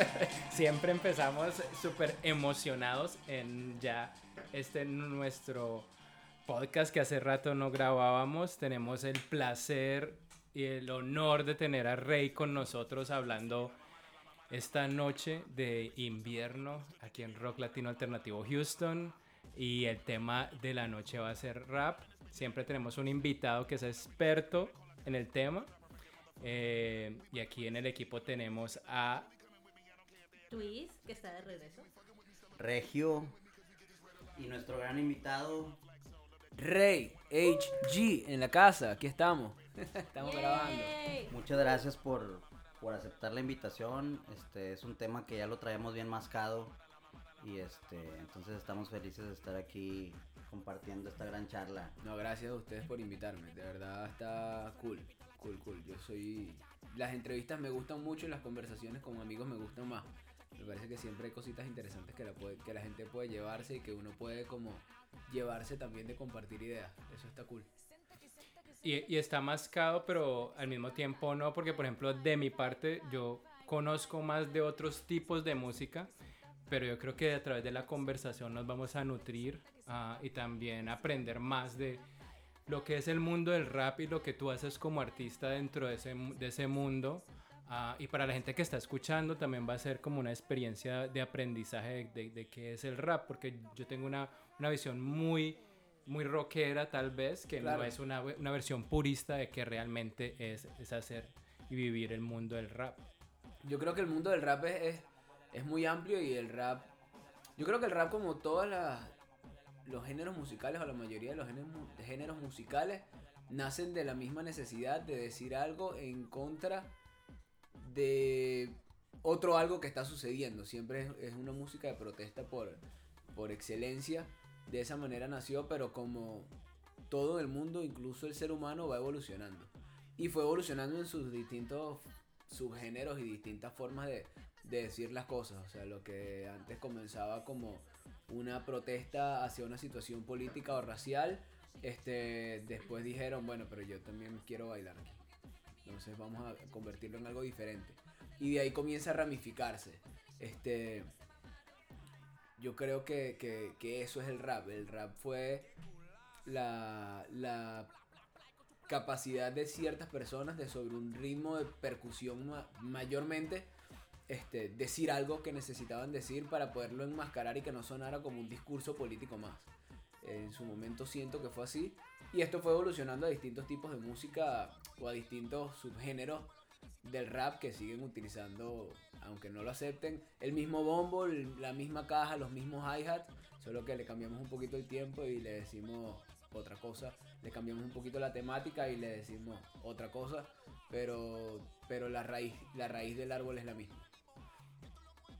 Siempre empezamos súper emocionados en ya este nuestro podcast que hace rato no grabábamos. Tenemos el placer y el honor de tener a Rey con nosotros hablando esta noche de invierno aquí en Rock Latino Alternativo Houston. Y el tema de la noche va a ser rap. Siempre tenemos un invitado que es experto en el tema. Eh, y aquí en el equipo tenemos a Twist, que está de regreso. Regio. Y nuestro gran invitado. Rey HG en la casa, aquí estamos. estamos grabando. Muchas gracias por, por aceptar la invitación. Este es un tema que ya lo traemos bien mascado. Y este, entonces estamos felices de estar aquí compartiendo esta gran charla. No, gracias a ustedes por invitarme. De verdad está cool, cool, cool. Yo soy. Las entrevistas me gustan mucho y las conversaciones con amigos me gustan más. Me parece que siempre hay cositas interesantes que la, puede, que la gente puede llevarse y que uno puede como llevarse también de compartir ideas. Eso está cool. Y, y está mascado, pero al mismo tiempo no, porque por ejemplo de mi parte yo conozco más de otros tipos de música pero yo creo que a través de la conversación nos vamos a nutrir uh, y también aprender más de lo que es el mundo del rap y lo que tú haces como artista dentro de ese, de ese mundo. Uh, y para la gente que está escuchando también va a ser como una experiencia de aprendizaje de, de, de qué es el rap, porque yo tengo una, una visión muy, muy rockera tal vez, que claro. no es una, una, versión purista de que realmente es, es hacer y vivir el mundo del rap. Yo creo que el mundo del rap es, es es muy amplio y el rap. Yo creo que el rap, como todos los géneros musicales, o la mayoría de los géneros, géneros, musicales, nacen de la misma necesidad de decir algo en contra de otro algo que está sucediendo. Siempre es, una música de protesta por, por excelencia. De esa manera nació, pero como todo el mundo, incluso el ser humano, va evolucionando. Y fue evolucionando en sus distintos subgéneros y distintas formas de, de decir las cosas. O sea, lo que antes comenzaba como una protesta hacia una situación política o racial, este, después dijeron, bueno, pero yo también quiero bailar aquí. Entonces vamos a convertirlo en algo diferente. Y de ahí comienza a ramificarse. Este, yo creo que, que, eso es el rap. El rap fue la, la capacidad de ciertas personas de sobre un ritmo de percusión ma mayormente este, decir algo que necesitaban decir para poderlo enmascarar y que no sonara como un discurso político más. En su momento siento que fue así. Y esto fue evolucionando a distintos tipos de música o a distintos subgéneros del rap que siguen utilizando, aunque no lo acepten, el mismo bombo, la misma caja, los mismos hi-hats, solo que le cambiamos un poquito el tiempo y le decimos otra cosa, le cambiamos un poquito la temática y le decimos otra cosa, pero, pero la, raíz, la raíz del árbol es la misma.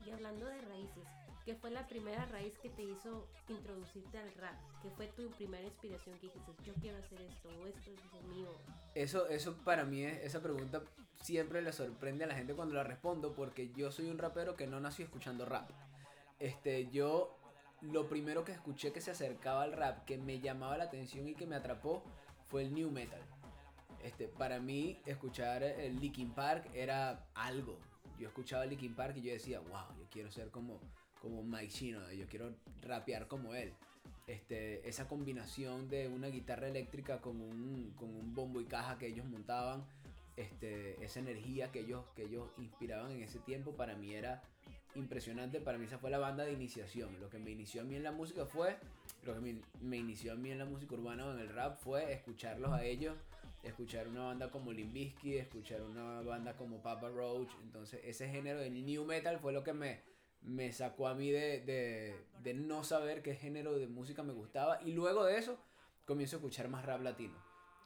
Y hablando de raíces, ¿qué fue la primera raíz que te hizo introducirte al rap? ¿Qué fue tu primera inspiración que dijiste, yo quiero hacer esto o esto es lo mío? Eso, eso para mí, es, esa pregunta siempre le sorprende a la gente cuando la respondo porque yo soy un rapero que no nació escuchando rap. Este, yo lo primero que escuché que se acercaba al rap, que me llamaba la atención y que me atrapó, fue el new metal. Este, para mí, escuchar el Linkin Park era algo yo escuchaba Linkin Park y yo decía, wow, yo quiero ser como, como Mike Chino, yo quiero rapear como él. Este, esa combinación de una guitarra eléctrica con un, con un bombo y caja que ellos montaban, este, esa energía que ellos, que ellos inspiraban en ese tiempo, para mí era impresionante. Para mí esa fue la banda de iniciación. Lo que me inició a mí en la música fue, lo que me, inició a mí en la música urbana o en el rap fue escucharlos a ellos escuchar una banda como Limbisky, escuchar una banda como Papa Roach. Entonces, ese género del new metal fue lo que me, me sacó a mí de, de, de, no saber qué género de música me gustaba. Y luego de eso, comienzo a escuchar más rap latino.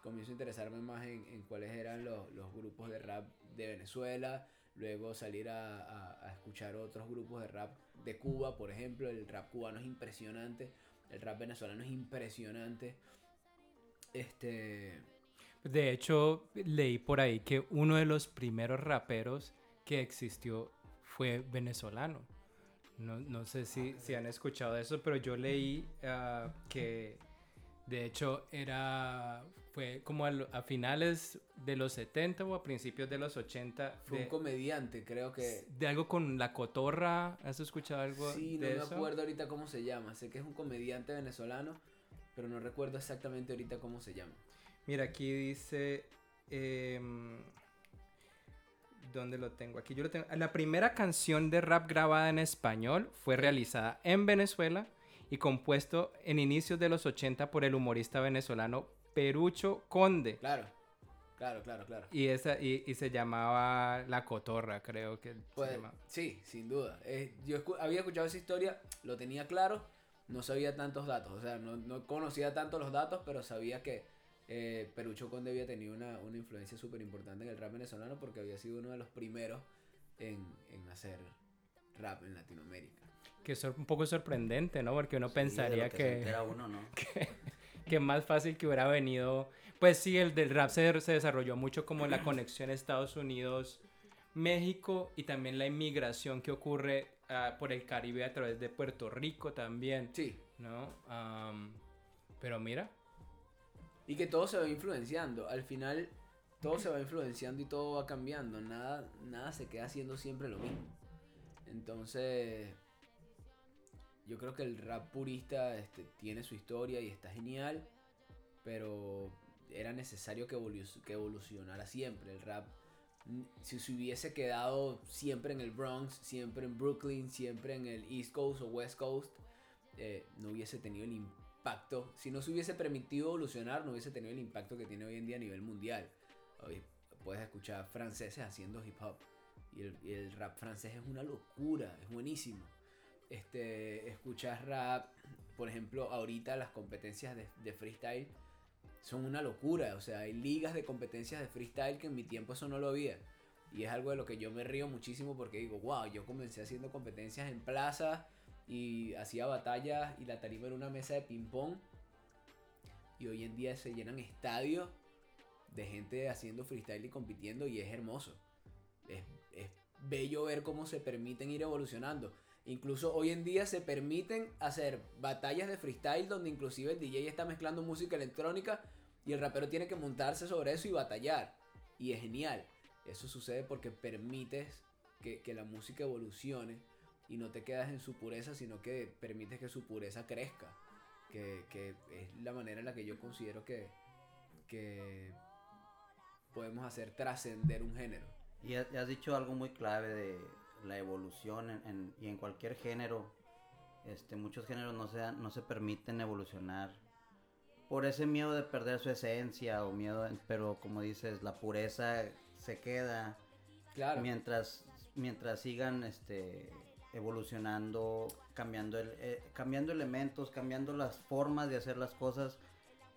Comienzo a interesarme más en, en cuáles eran los, los, grupos de rap de Venezuela. Luego salir a, a, a escuchar otros grupos de rap de Cuba, por ejemplo. El rap cubano es impresionante. El rap venezolano es impresionante. Este de hecho, leí por ahí que uno de los primeros raperos que existió fue venezolano. No, no sé si, si, han escuchado eso, pero yo leí uh, que de hecho era fue como a, finales de los 70 o a principios de los 80. Fue de, un comediante, creo que... de algo con la cotorra. ¿Has escuchado algo Sí, no de me eso? acuerdo ahorita cómo se llama. Sé que es un comediante venezolano, pero no recuerdo exactamente ahorita cómo se llama. Mira, aquí dice. em, ¿Dónde lo tengo? Aquí yo lo tengo. La primera canción de rap grabada en español fue realizada en Venezuela y compuesto en inicios de los 80 por el humorista venezolano Perucho Conde. Claro, claro, claro, claro. Y, esa, y, y se llamaba La Cotorra, creo que se Pues, llama. sí, sin duda. Eh, yo escu- había escuchado esa historia, lo tenía claro, no sabía tantos datos, o sea, no, no conocía tanto los datos, pero sabía que eh, Perucho Conde había tenido una, una influencia súper importante en el rap venezolano porque había sido uno de los primeros en, en hacer rap en Latinoamérica. Que es un poco sorprendente, ¿no? Porque uno Sí, pensaría que... entera uno, ¿no? que más fácil que hubiera venido. Pues sí, el del rap se, se desarrolló mucho como la conexión Estados Unidos-México y también la inmigración que ocurre ah, por el Caribe a través de Puerto Rico también, Sí, ¿no? Pero mira, y que todo se va influenciando, al final todo se va influenciando y todo va cambiando, nada, nada se queda haciendo siempre lo mismo. Entonces, yo creo que el rap purista este, tiene su historia y está genial, pero era necesario que, que evolucionara siempre. El rap, si se hubiese quedado siempre en el Bronx, siempre en Brooklyn, siempre en el East Coast o West Coast, eh, no hubiese tenido el impacto. Si no se hubiese permitido evolucionar, no hubiese tenido el impacto que tiene hoy en día a nivel mundial. Hoy puedes escuchar franceses haciendo hip hop. Y el, y el rap francés es una locura, es buenísimo. Este, escuchas rap, por ejemplo, ahorita las competencias de, de freestyle son una locura. O sea, hay ligas de competencias de freestyle que en mi tiempo eso no lo había. Y es algo de lo que yo me río muchísimo porque digo, wow, yo comencé haciendo competencias en plaza y hacía batallas y la tarima era una mesa de ping pong. Y hoy en día se llenan estadios de gente haciendo freestyle y compitiendo y es hermoso. Es, bello ver cómo se permiten ir evolucionando. Incluso hoy en día se permiten hacer batallas de freestyle donde inclusive el DJ está mezclando música electrónica y el rapero tiene que montarse sobre eso y batallar. Y es genial. Eso sucede porque permites que la música evolucione y no te quedas en su pureza, sino que permites que su pureza crezca. Que, que es la manera en la que yo considero que, que podemos hacer trascender un género. Y ha- has dicho algo muy clave de la evolución en, en- y en cualquier género. Este, muchos géneros no se, no se permiten evolucionar por ese miedo de perder su esencia o miedo, pero como dices, la pureza se queda Claro. mientras mientras sigan este evolucionando, cambiando el, eh, cambiando elementos, cambiando las formas de hacer las cosas,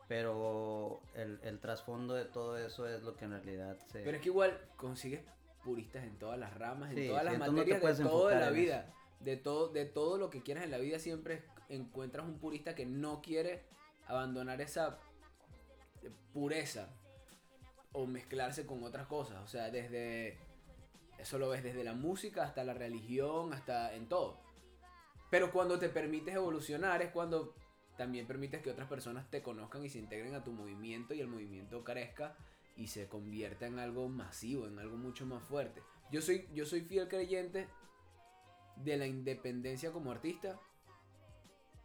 pero el, el trasfondo de todo eso es lo que en realidad se Pero es que igual consigues puristas en todas las ramas, en todas sí, las no materias puedes de enfocar la en vida. De todo, de todo lo que quieras en la vida siempre encuentras un purista que no quiere abandonar esa pureza o mezclarse con otras cosas. O sea, desde... Eso lo ves desde la música hasta la religión, hasta en todo. Pero cuando te permites evolucionar es cuando también permites que otras personas te conozcan y se integren a tu movimiento y el movimiento crezca y se convierta en algo masivo, en algo mucho más fuerte. Yo soy, yo soy fiel creyente de la independencia como artista,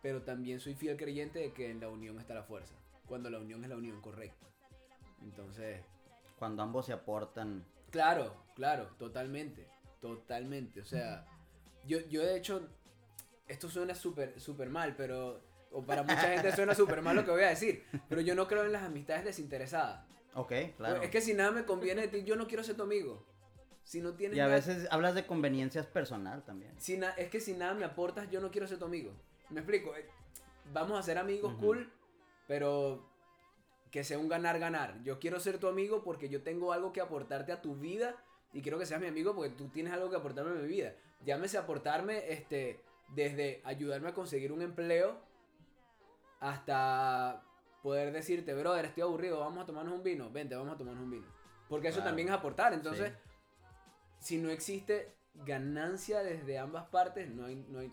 pero también soy fiel creyente de que en la unión está la fuerza, cuando la unión es la unión correcta. Entonces, cuando ambos se aportan Claro, claro, totalmente, totalmente. O sea, yo, yo de hecho, esto suena súper, súper mal, pero, o para mucha gente suena súper mal lo que voy a decir, pero yo no creo en las amistades desinteresadas. Ok, claro. Es que si nada me conviene de ti, yo no quiero ser tu amigo. Si no tienes y a nada- veces hablas de conveniencias personal también. si na- es que si nada me aportas, yo no quiero ser tu amigo. ¿Me explico? Eh, Vamos a ser amigos cool, pero que sea un ganar-ganar. Yo quiero ser tu amigo porque yo tengo algo que aportarte a tu vida y quiero que seas mi amigo porque tú tienes algo que aportarme a mi vida. Llámese aportarme este, desde ayudarme a conseguir un empleo hasta poder decirte, brother, estoy aburrido, vamos a tomarnos un vino. Vente, vamos a tomarnos un vino. Porque eso Claro. también es aportar. Entonces, Sí. si no existe ganancia desde ambas partes, no, hay, no, hay,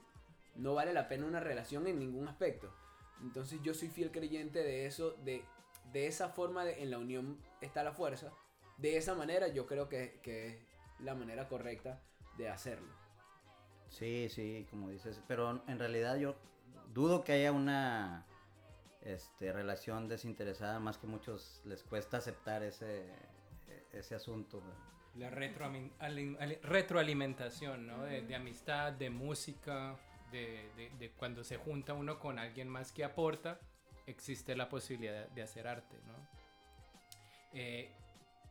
no vale la pena una relación en ningún aspecto. Entonces yo soy fiel creyente de eso, de, de esa forma, de- en la unión está la fuerza. De esa manera yo creo que, que es la manera correcta de hacerlo. Sí, sí, como dices, pero en realidad yo dudo que haya una este, relación desinteresada, más que muchos les cuesta aceptar ese, ese asunto. La retroalimentación, ¿no? De, de amistad, de música, de, de- de cuando se junta uno con alguien más que aporta, existe la posibilidad de hacer arte, ¿no? Eh,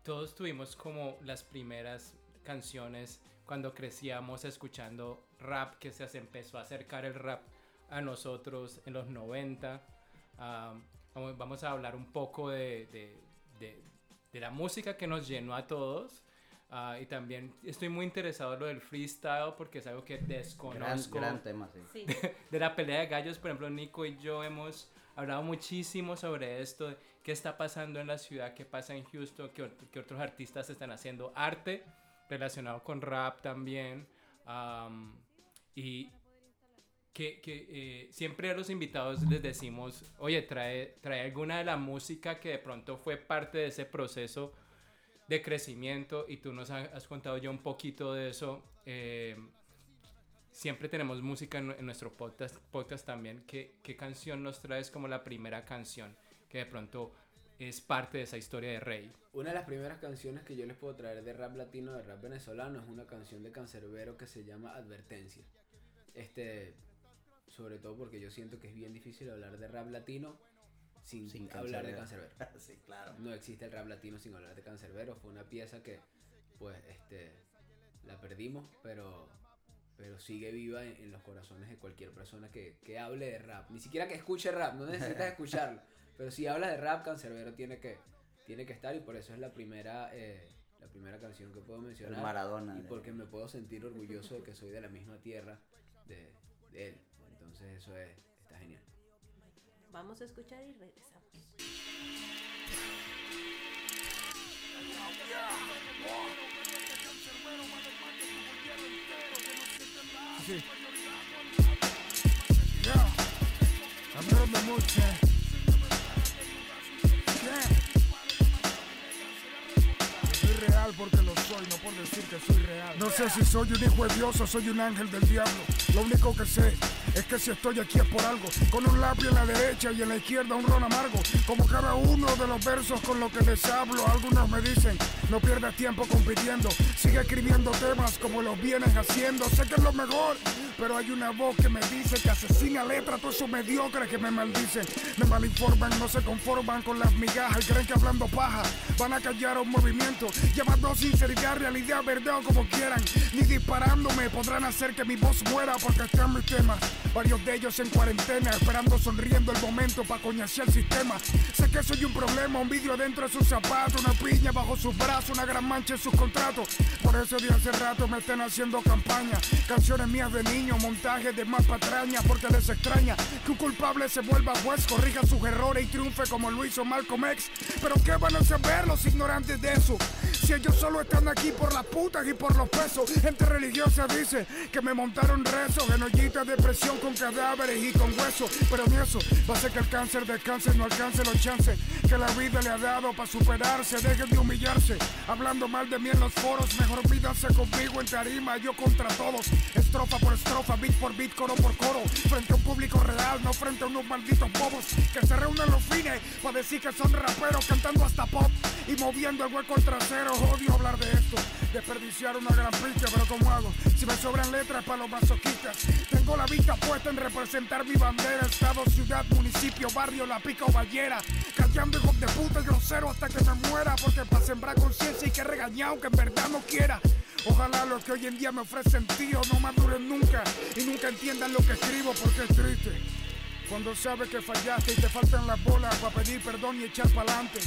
todos tuvimos como las primeras canciones cuando crecíamos escuchando rap, que se empezó a acercar el rap a nosotros en los 90. Ah, vamos, vamos a hablar un poco de, de- de- de la música que nos llenó a todos. Ah, y también estoy muy interesado en lo del freestyle porque es algo que Gran, desconozco. gran tema, sí. Sí. De la pelea de gallos, por ejemplo, Nico y yo hemos hablado muchísimo sobre esto, qué está pasando en la ciudad, qué pasa en Houston, qué, qué otros artistas están haciendo arte relacionado con rap también. am, y que, que, eh, siempre a los invitados les decimos, oye, trae, trae alguna de la música que de pronto fue parte de ese proceso de crecimiento y tú nos ha- has contado ya un poquito de eso. eh, siempre tenemos música en, en nuestro podcast, podcast también. ¿Qué, ¿Qué canción nos traes como la primera canción que de pronto es parte de esa historia de Rey? Una de las primeras canciones que yo les puedo traer de rap latino, de rap venezolano, es una canción de Cancerbero que se llama Advertencia. Este, sobre todo porque yo siento que es bien difícil hablar de rap latino sin, Sin hablar de. Cancerbero. sí, claro. No existe el rap latino sin hablar de Cancerbero. Fue una pieza que, pues, este, la perdimos, pero, pero sigue viva en, en los corazones de cualquier persona que, que hable de rap. Ni siquiera que escuche rap, no necesitas escucharlo. Pero si hablas de rap, Cancerbero tiene que, tiene que estar y por eso es la primera, eh, la primera canción que puedo El mencionar. Maradona. Y porque me puedo sentir orgulloso de que soy de la misma tierra de, de él. Entonces eso es, está genial. Vamos a escuchar y regresamos. Sí. Yeah. Mucho. Porque lo soy, no por decir que soy real. No sé si soy un hijo de Dios o soy un ángel del diablo. Lo único que sé es que si estoy aquí es por algo. Con un lápiz en la derecha y en la izquierda un ron amargo. Como cada uno de los versos con los que les hablo. Algunos me dicen, no pierdas tiempo compitiendo. Sigue escribiendo temas como los vienes haciendo. Sé que es lo mejor, pero hay una voz que me dice que asesina letras a todos esos mediocres que me maldicen. Me malinforman, no se conforman con las migajas y creen que hablando paja van a callar un movimiento. Llamando sinceridad, realidad, verdad o como quieran. Ni disparándome podrán hacer que mi voz muera porque están mis temas. Varios de ellos en cuarentena, esperando sonriendo el momento para coñasear el sistema. Sé que soy un problema, un vidrio dentro de sus zapatos, una piña bajo sus brazos, una gran mancha en sus contratos. Por eso de hace rato me están haciendo campaña. Canciones mías de niño, montajes de más patraña, porque les extraña que un culpable se vuelva juez, corrija sus errores y triunfe como lo hizo Malcolm X. Pero ¿qué van a saber los ignorantes de eso? Si ellos solo están aquí por las putas y por los pesos. Gente religiosa dice que me montaron rezos en ollitas de presión con cadáveres y con huesos. Pero ni eso va a hacer que el cáncer descanse, no alcance los chances que la vida le ha dado para superarse. Dejen de humillarse, hablando mal de mí en los foros. Mejor vídanse conmigo en tarima, yo contra todos. Estrofa por estrofa, beat por beat, coro por coro. Frente a un público real, no frente a unos malditos bobos que se reúnen los fines para decir que son raperos cantando hasta pop y moviendo el hueco al trasero. Odio hablar de esto, desperdiciar una gran pinche, pero ¿cómo hago? Si me sobran letras para los masoquistas, tengo la vista puesta en representar mi bandera, estado, ciudad, municipio, barrio, la pica o ballera. Callando hijos de puta y grosero hasta que me muera, porque para sembrar conciencia hay que regañar aunque en verdad no quiera. Ojalá los que hoy en día me ofrecen tío no maduren nunca y nunca entiendan lo que escribo porque es triste. Cuando sabes que fallaste y te faltan las bolas para pedir perdón y echar pa'lante.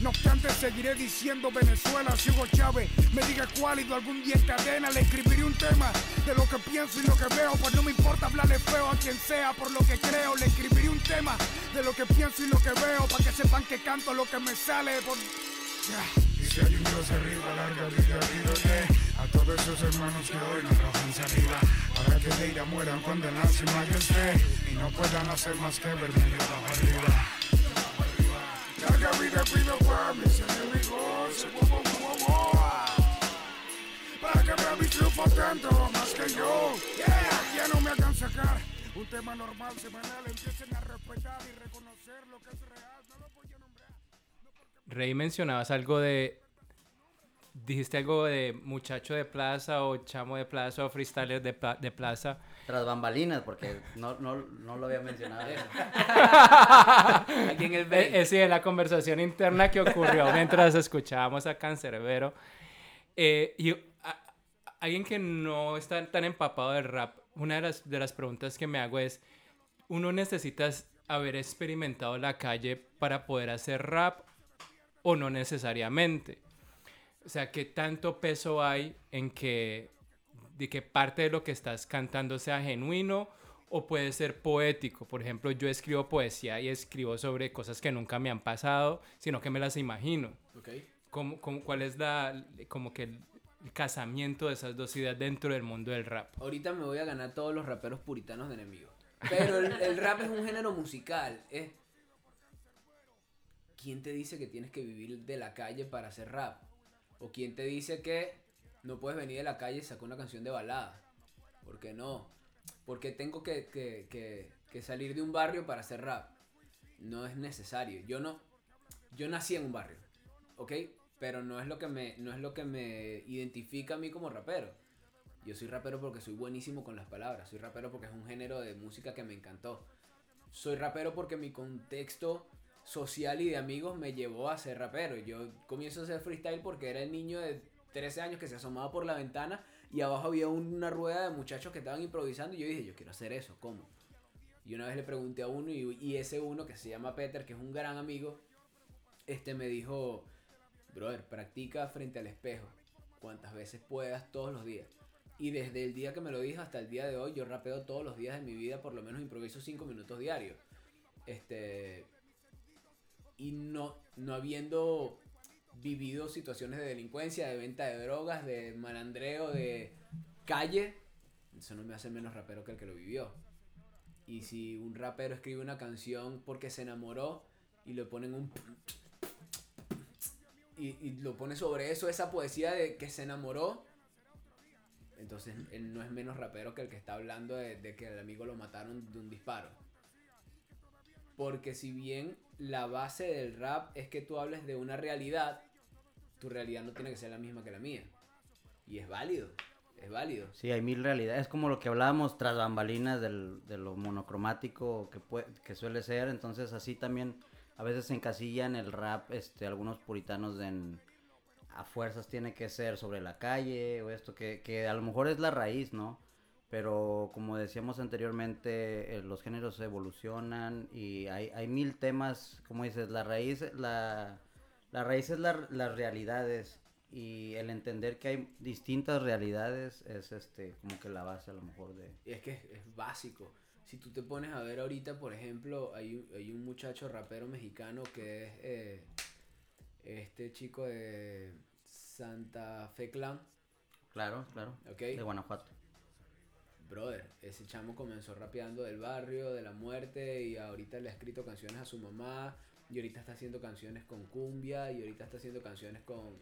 No obstante, seguiré diciendo Venezuela si Hugo Chávez me diga cuál y algún día en cadena le escribiré un tema de lo que pienso y lo que veo. Pues no me importa hablarle feo a quien sea por lo que creo. Le escribiré un tema de lo que pienso y lo que veo para que sepan que canto lo que me sale por. Y si hay un Dios arriba, larga vida, pídele a todos esos hermanos que hoy nos arrojan arriba. Para que de ira mueran cuando y no puedan hacer más que verme arriba. Para más que yo. No. No. Rey, mencionabas algo de. Dijiste algo de muchacho de plaza o chamo de plaza o freestyler de, pla- de plaza. Tras bambalinas, porque no, no, no lo había mencionado. Aquí en el Eh, break. eh, sí, la conversación interna que ocurrió mientras escuchábamos a Cancerbero. Eh, y a- a- alguien que no está tan empapado del rap, una de las, de las preguntas que me hago es, ¿uno necesitas haber experimentado la calle para poder hacer rap o no necesariamente? O sea, ¿qué tanto peso hay en que, de que parte de lo que estás cantando sea genuino o puede ser poético? Por ejemplo, yo escribo poesía y escribo sobre cosas que nunca me han pasado, sino que me las imagino. Ok. ¿Cómo, cómo- cuál es la, como que el, el casamiento de esas dos ideas dentro del mundo del rap? Ahorita me voy a ganar todos los raperos puritanos de enemigos. Pero el, el rap es un género musical. Es... ¿Quién te dice que tienes que vivir de la calle para hacer rap? ¿O quién te dice que no puedes venir de la calle y sacar una canción de balada? ¿Por qué no? Porque tengo que, que- que- que salir de un barrio para hacer rap. No es necesario. Yo no. Yo nací en un barrio. ¿Ok? Pero no es lo que me, no es lo que me identifica a mí como rapero. Yo soy rapero porque soy buenísimo con las palabras. Soy rapero porque es un género de música que me encantó. Soy rapero porque mi contexto social y de amigos me llevó a ser rapero. Yo comienzo a hacer freestyle porque era el niño de 13 años que se asomaba por la ventana y abajo había una rueda de muchachos que estaban improvisando y yo dije, yo quiero hacer eso, ¿cómo? Y una vez le pregunté a uno y, ese uno que se llama Peter, que es un gran amigo, este me dijo, brother, practica frente al espejo, cuantas veces puedas todos los días. Y desde el día que me lo dijo hasta el día de hoy, yo rapeo todos los días de mi vida, por lo menos improviso 5 minutos diarios. Este. Y no, no habiendo vivido situaciones de delincuencia, de venta de drogas, de malandreo, de calle, eso no me hace menos rapero que el que lo vivió. Y si un rapero escribe una canción porque se enamoró y le ponen un y, lo pone sobre eso, esa poesía de que se enamoró, entonces él no es menos rapero que el que está hablando de que el amigo lo mataron de un disparo. Porque si bien la base del rap es que tú hables de una realidad, tu realidad no tiene que ser la misma que la mía. Y es válido, es válido. Sí, hay mil realidades. Es como lo que hablábamos tras bambalinas del, de lo monocromático que, pue- que suele ser. Entonces así también a veces se encasillan el rap este, algunos puritanos en a fuerzas tiene que ser sobre la calle o esto que, que a lo mejor es la raíz, ¿no? Pero como decíamos anteriormente, eh, los géneros evolucionan y hay, hay mil temas, como dices, la raíz, la, la raíz es la- las realidades y el entender que hay distintas realidades es este como que la base a lo mejor de... Y es que es, es básico. Si tú te pones a ver ahorita, por ejemplo, hay, un- hay un muchacho rapero mexicano que es eh, este chico de Santa Fe Clan, Claro, claro. ¿ok? De Guanajuato. Brother, ese chamo comenzó rapeando del barrio, de la muerte, y ahorita le ha escrito canciones a su mamá, y ahorita está haciendo canciones con cumbia, y ahorita está haciendo canciones con...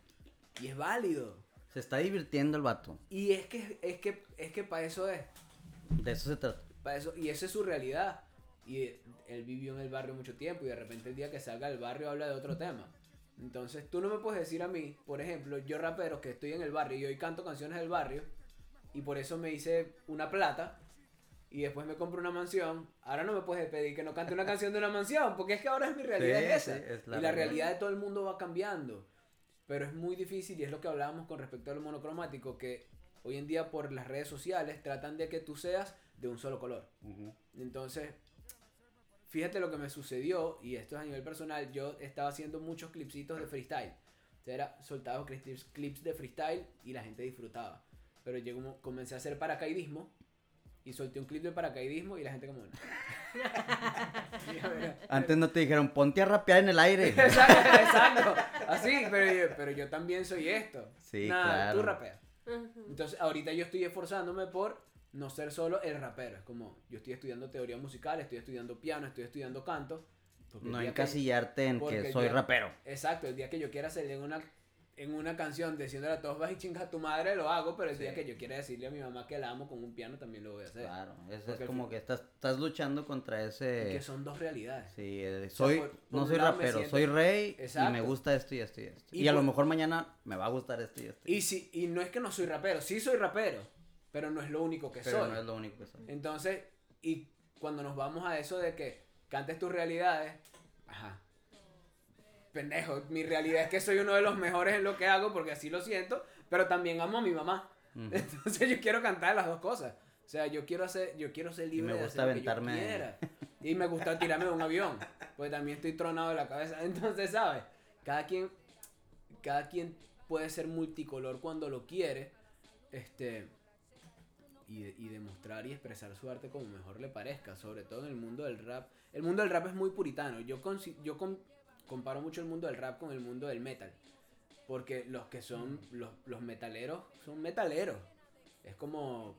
Y es válido. Se está divirtiendo el vato. Y es que, es que, es que para eso es. De eso se trata. Para eso, y esa es su realidad. Y él vivió en el barrio mucho tiempo y de repente el día que salga del barrio habla de otro tema. Entonces tú no me puedes decir a mí, por ejemplo, yo rapero que estoy en el barrio y hoy canto canciones del barrio y por eso me hice una plata y después me compro una mansión. Ahora no me puedes pedir que no cante una canción de una mansión porque es que ahora es mi realidad Sí, es esa. sí, es la y la realidad. realidad de todo el mundo va cambiando. Pero es muy difícil y es lo que hablábamos con respecto a lo monocromático que hoy en día por las redes sociales tratan de que tú seas de un solo color. Entonces, fíjate lo que me sucedió, y esto es a nivel personal, yo estaba haciendo muchos clipsitos de freestyle. O sea, era clips, clips de freestyle y la gente disfrutaba. Pero yo como comencé a hacer paracaidismo y solté un clip de paracaidismo y la gente como... Ver, Antes no te dijeron, ponte a rapear en el aire. exacto, exacto. Así, pero yo, pero yo también soy esto. Sí, Nada, tú claro. rapeas. Entonces, ahorita yo estoy esforzándome por no ser solo el rapero. Es como, yo estoy estudiando teoría musical, estoy estudiando piano, estoy estudiando canto. No encasillarte en porque que soy rapero. Exacto, el día que yo quiera salir en una, en una canción diciéndole a todos vas y chingas a tu madre, lo hago, pero el día que yo quiera decirle a mi mamá que la amo con un piano, también lo voy a hacer. Claro, es, es como fin- que estás, estás luchando contra Y ese... que son dos realidades. Sí, eh, sea, soy, por- por no soy rapero, siento- soy rey y me gusta esto y esto y esto. Y Y, a lo por- mejor mañana me va a gustar esto y esto. Y, si, y no es que no soy rapero, sí soy rapero, pero no es lo único que pero soy. no es lo único que soy. Entonces, y cuando nos vamos a eso de que cantes tus realidades, ajá. Pendejo, mi realidad es que soy uno de los mejores en lo que hago porque así lo siento, pero también amo a mi mamá. Entonces yo quiero cantar las dos cosas. O sea, yo quiero hacer, yo quiero ser libre me de gusta hacer lo que yo aventarme- quiera. Y me gusta tirarme de un avión, pues también estoy tronado de la cabeza. Entonces, ¿sabes? Cada quien, cada quien puede ser multicolor cuando lo quiere, este, y, y demostrar y expresar su arte como mejor le parezca, sobre todo en el mundo del rap. El mundo del rap es muy puritano. Yo, consi- yo comparo mucho el mundo del rap con el mundo del metal. Porque los que son los, los metaleros son metaleros. Es como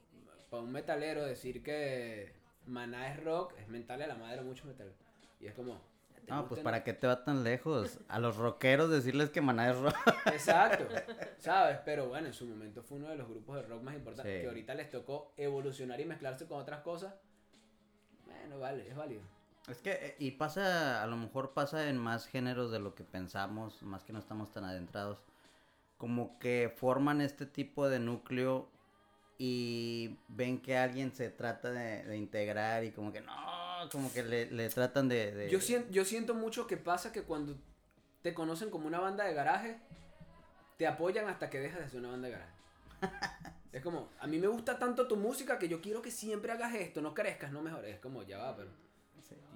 para un metalero decir que Maná es rock, es mental a la madre a muchos metaleros. Y es como... ¿te No, pues para qué te va tan lejos. A los rockeros decirles que Maná es rock. Exacto, ¿sabes? Pero bueno, en su momento fue uno de los grupos de rock más importantes Sí. que ahorita les tocó evolucionar y mezclarse con otras cosas. Bueno, vale, es válido. Es que, eh, y pasa, a lo mejor pasa en más géneros de lo que pensamos, más que no estamos tan adentrados. Como que forman este tipo de núcleo y ven que alguien se trata de, de integrar y como que no, como que le, le tratan de... de- Yo, sien- yo siento mucho que pasa que cuando te conocen como una banda de garaje, te apoyan hasta que dejas de ser una banda de garaje. Es como, a mí me gusta tanto tu música que yo quiero que siempre hagas esto, no crezcas, no mejores. Es como, ya va, pero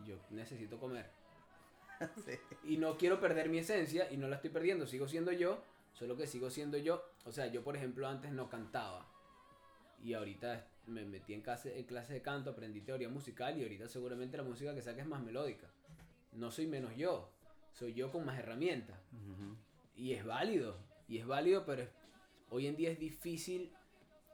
yo necesito comer. sí. y no quiero perder mi esencia y no la estoy perdiendo, sigo siendo yo, solo que sigo siendo yo. O sea, yo por ejemplo antes no cantaba y ahorita me metí en clase, en clase de canto, aprendí teoría musical y ahorita seguramente la música que saque es más melódica. No soy menos yo, soy yo con más herramientas y es válido, y es válido, pero es- hoy en día es difícil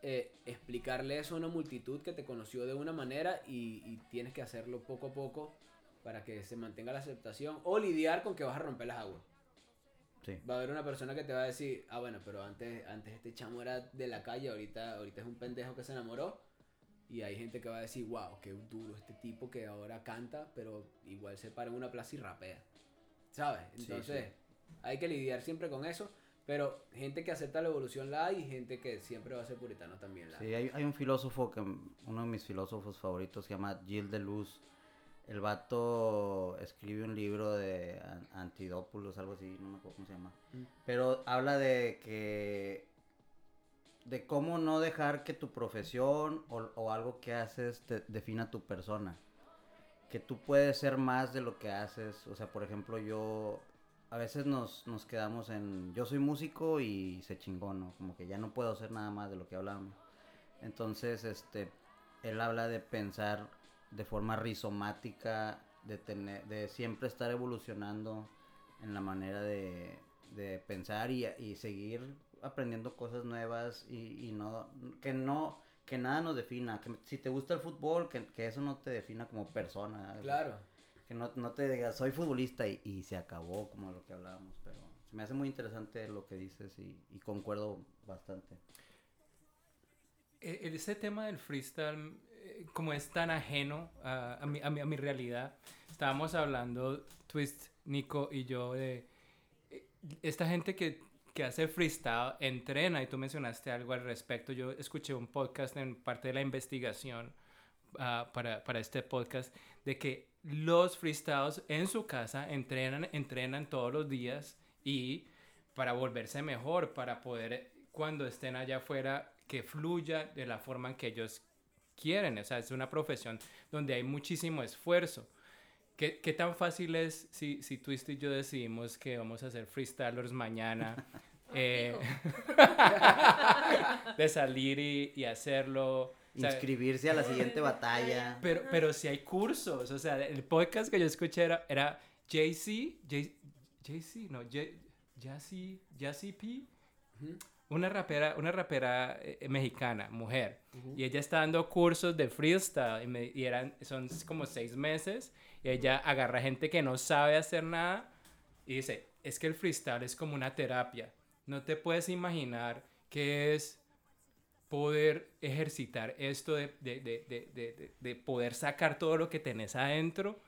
eh, explicarle eso a una multitud que te conoció de una manera y, y tienes que hacerlo poco a poco para que se mantenga la aceptación o lidiar con que vas a romper las aguas. Sí. Va a haber una persona que te va a decir, ah bueno, pero antes, antes este chamo era de la calle, ahorita, ahorita es un pendejo que se enamoró. Y hay gente que va a decir, wow, qué duro este tipo que ahora canta, pero igual se para en una plaza y rapea. ¿Sabes? Sí, Entonces, sí. hay que lidiar siempre con eso. Pero gente que acepta la evolución la hay y gente que siempre va a ser puritano también la hay. Sí, hay, hay un filósofo que, uno de mis filósofos favoritos se llama Gilles Deleuze. El vato escribe un libro de An- Antidópulos, algo así, no me acuerdo cómo se llama. Mm. Pero habla de que, de cómo no dejar que tu profesión o, o algo que haces te defina tu persona. Que tú puedes ser más de lo que haces. O sea, por ejemplo, yo a veces nos, nos quedamos en yo soy músico y se chingó, ¿no? Como que ya no puedo hacer nada más de lo que hablamos. Entonces, este, él habla de pensar de forma rizomática, de tener, de siempre estar evolucionando en la manera de, de pensar y, y seguir aprendiendo cosas nuevas y, y no, que no, que nada nos defina, que si te gusta el fútbol, que, que eso no te defina como persona. Claro. Que no, no te digas, soy futbolista y, y se acabó, como lo que hablábamos, pero se me hace muy interesante lo que dices y, y concuerdo bastante. Eh, Ese tema del freestyle, eh, como es tan ajeno a, a mi, a mi- a mi realidad, estábamos hablando, Twist, Nico y yo, de eh, esta gente que, que hace freestyle, entrena, y tú mencionaste algo al respecto. Yo escuché un podcast en parte de la investigación ah, para, para este podcast, de que los freestyles en su casa entrenan, entrenan todos los días y para volverse mejor, para poder cuando estén allá afuera que fluya de la forma en que ellos quieren. O sea, es una profesión donde hay muchísimo esfuerzo. ¿Qué, qué tan fácil es si, si Twist y yo decidimos que vamos a hacer freestylers mañana? eh, de salir y, y hacerlo. O sea, Inscribirse a la siguiente batalla. pero, pero si hay cursos, o sea, el podcast que yo escuché era, era JC, J- JC, no, J- Jazzy, P, una rapera, una rapera eh, mexicana, mujer, y ella está dando cursos de freestyle y, me- y eran, son como seis meses y ella agarra gente que no sabe hacer nada y dice, es que el freestyle es como una terapia. No te puedes imaginar qué es poder ejercitar esto de, de- de- de- de- de- de poder sacar todo lo que tenés adentro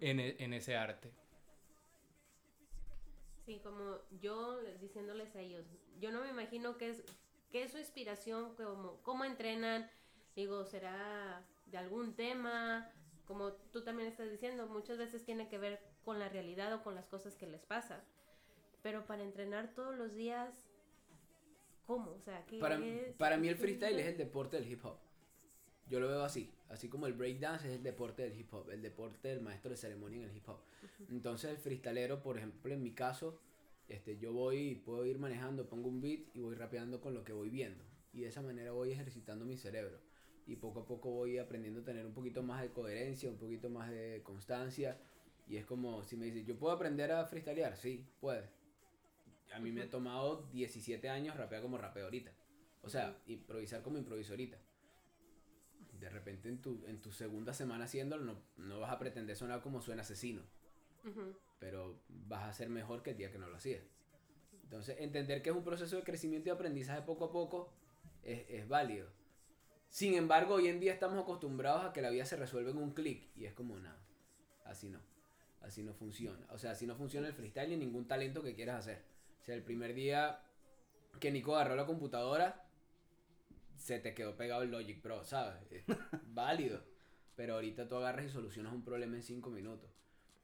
en, e- en ese arte. Sí, como yo les- diciéndoles a ellos, yo no me imagino qué es, qué es su inspiración, como, cómo entrenan, digo, será de algún tema, como tú también estás diciendo, muchas veces tiene que ver con la realidad o con las cosas que les pasan, pero para entrenar todos los días, ¿cómo? O sea, ¿qué Para, es? para mí el freestyle es el deporte del hip hop. Yo lo veo así. Así como el breakdance es el deporte del hip hop, el deporte del maestro de ceremonia en el hip hop. Entonces el freestylero, por ejemplo, en mi caso, este, yo voy, puedo ir manejando, pongo un beat y voy rapeando con lo que voy viendo. Y de esa manera voy ejercitando mi cerebro. Y poco a poco voy aprendiendo a tener un poquito más de coherencia, un poquito más de constancia. Y es como si me dices, ¿yo puedo aprender a freestylear? Sí, puedes. A mí me ha tomado 17 años rapear como rapeo ahorita. O sea, improvisar como improviso ahorita. De repente en tu, en tu segunda semana haciéndolo no, no vas a pretender sonar como suena asesino. Pero vas a ser mejor que el día que no lo hacías. Entonces, entender que es un proceso de crecimiento y aprendizaje poco a poco es, es válido. Sin embargo, hoy en día estamos acostumbrados a que la vida se resuelve en un clic. Y es como nada. Así no. Así no funciona. O sea, así no funciona el freestyle ni ningún talento que quieras hacer. O sea, el primer día que Nico agarró la computadora, se te quedó pegado el Logic Pro, ¿sabes? Es válido. Pero ahorita tú agarras y solucionas un problema en 5 minutos.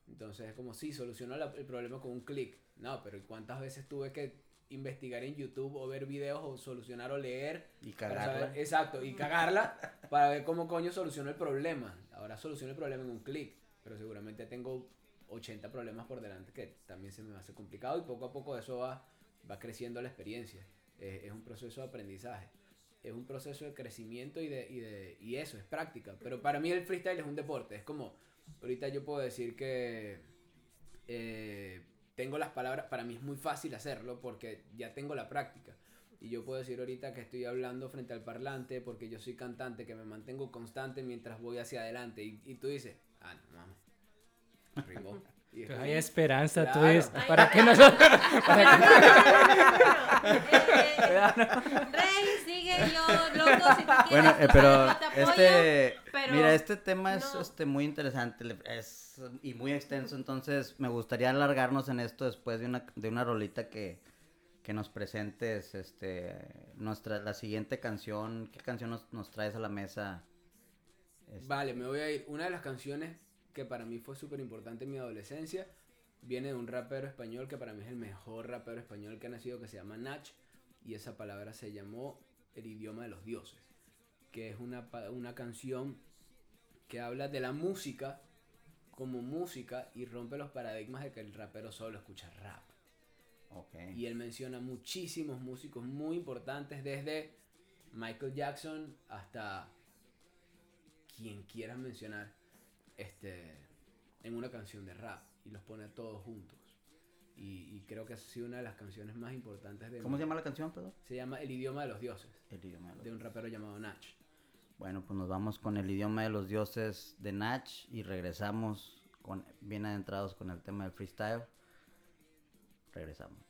Entonces es como, sí, soluciono la- el problema con un clic. No, pero ¿y ¿cuántas veces tuve que investigar en YouTube o ver videos o solucionar o leer? Y cagarla. saber- exacto, y cagarla para ver cómo coño soluciono el problema. Ahora soluciono el problema en un clic, pero seguramente tengo 80 problemas por delante que también se me hacer complicado y poco a poco eso va, va creciendo la experiencia. Es, es un proceso de aprendizaje. Es un proceso de crecimiento y, de, y, de, y eso, es práctica. Pero para mí el freestyle es un deporte. Es como, ahorita yo puedo decir que eh, tengo las palabras, para mí es muy fácil hacerlo porque ya tengo la práctica. Y yo puedo decir ahorita que estoy hablando frente al parlante porque yo soy cantante, que me mantengo constante mientras voy hacia adelante. Y, y tú dices, ah, no mames. Rimó. Hay esperanza, tú Claro. dices, Ay, para ay. nosotros... No, no, no, no, no, no. Eh, eh, Rey, sigue yo, loco, si tú quieres. Bueno, eh, pero apoyo, este, pero mira, este tema es no. este muy interesante es, y muy extenso, entonces me gustaría alargarnos en esto después de una, de una rolita que, que nos presentes, este, nuestra, la siguiente canción, ¿qué canción nos, nos traes a la mesa? Este, Vale, me voy a ir. Una de las canciones que para mí fue súper importante en mi adolescencia viene de un rapero español que para mí es el mejor rapero español que ha nacido, que se llama Nach. Y esa palabra se llamó El idioma de los dioses. Que es una, una canción que habla de la música como música y rompe los paradigmas de que el rapero solo escucha rap. ok. Y él menciona muchísimos músicos muy importantes, desde Michael Jackson hasta quien quieras mencionar este, en una canción de rap. Y los pone todos juntos. Y, y creo que ha sido una de las canciones más importantes de ¿Cómo se llama la canción, perdón? Se llama El idioma de los dioses, El idioma de los de un rapero llamado Nach. Bueno, pues nos vamos con el idioma de los dioses de Nach y regresamos con, bien adentrados con el tema del freestyle. Regresamos.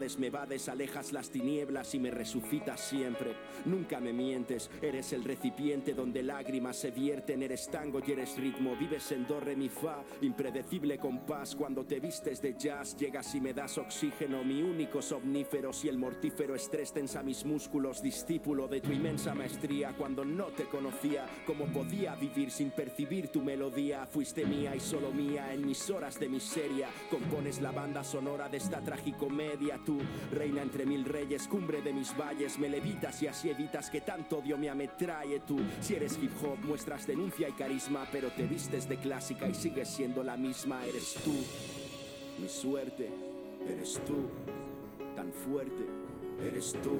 me vades, alejas las tinieblas y me resucitas siempre. Nunca me mientes, eres el recipiente donde lágrimas se vierten, eres tango y eres ritmo, vives en do, re, mi, fa, impredecible compás, cuando te vistes de jazz, llegas y me das oxígeno, mi único somnífero, si el mortífero estrés tensa mis músculos, discípulo de tu inmensa maestría, cuando no te conocía, cómo podía vivir sin percibir tu melodía, fuiste mía y solo mía en mis horas de miseria, compones la banda sonora de esta tragicomedia, reina entre mil reyes, cumbre de mis valles, me levitas y así que tanto odio me ametrae tú. Si eres hip hop, muestras denuncia y carisma, pero te vistes de clásica y sigues siendo la misma. Eres tú, mi suerte, eres tú, tan fuerte, eres tú.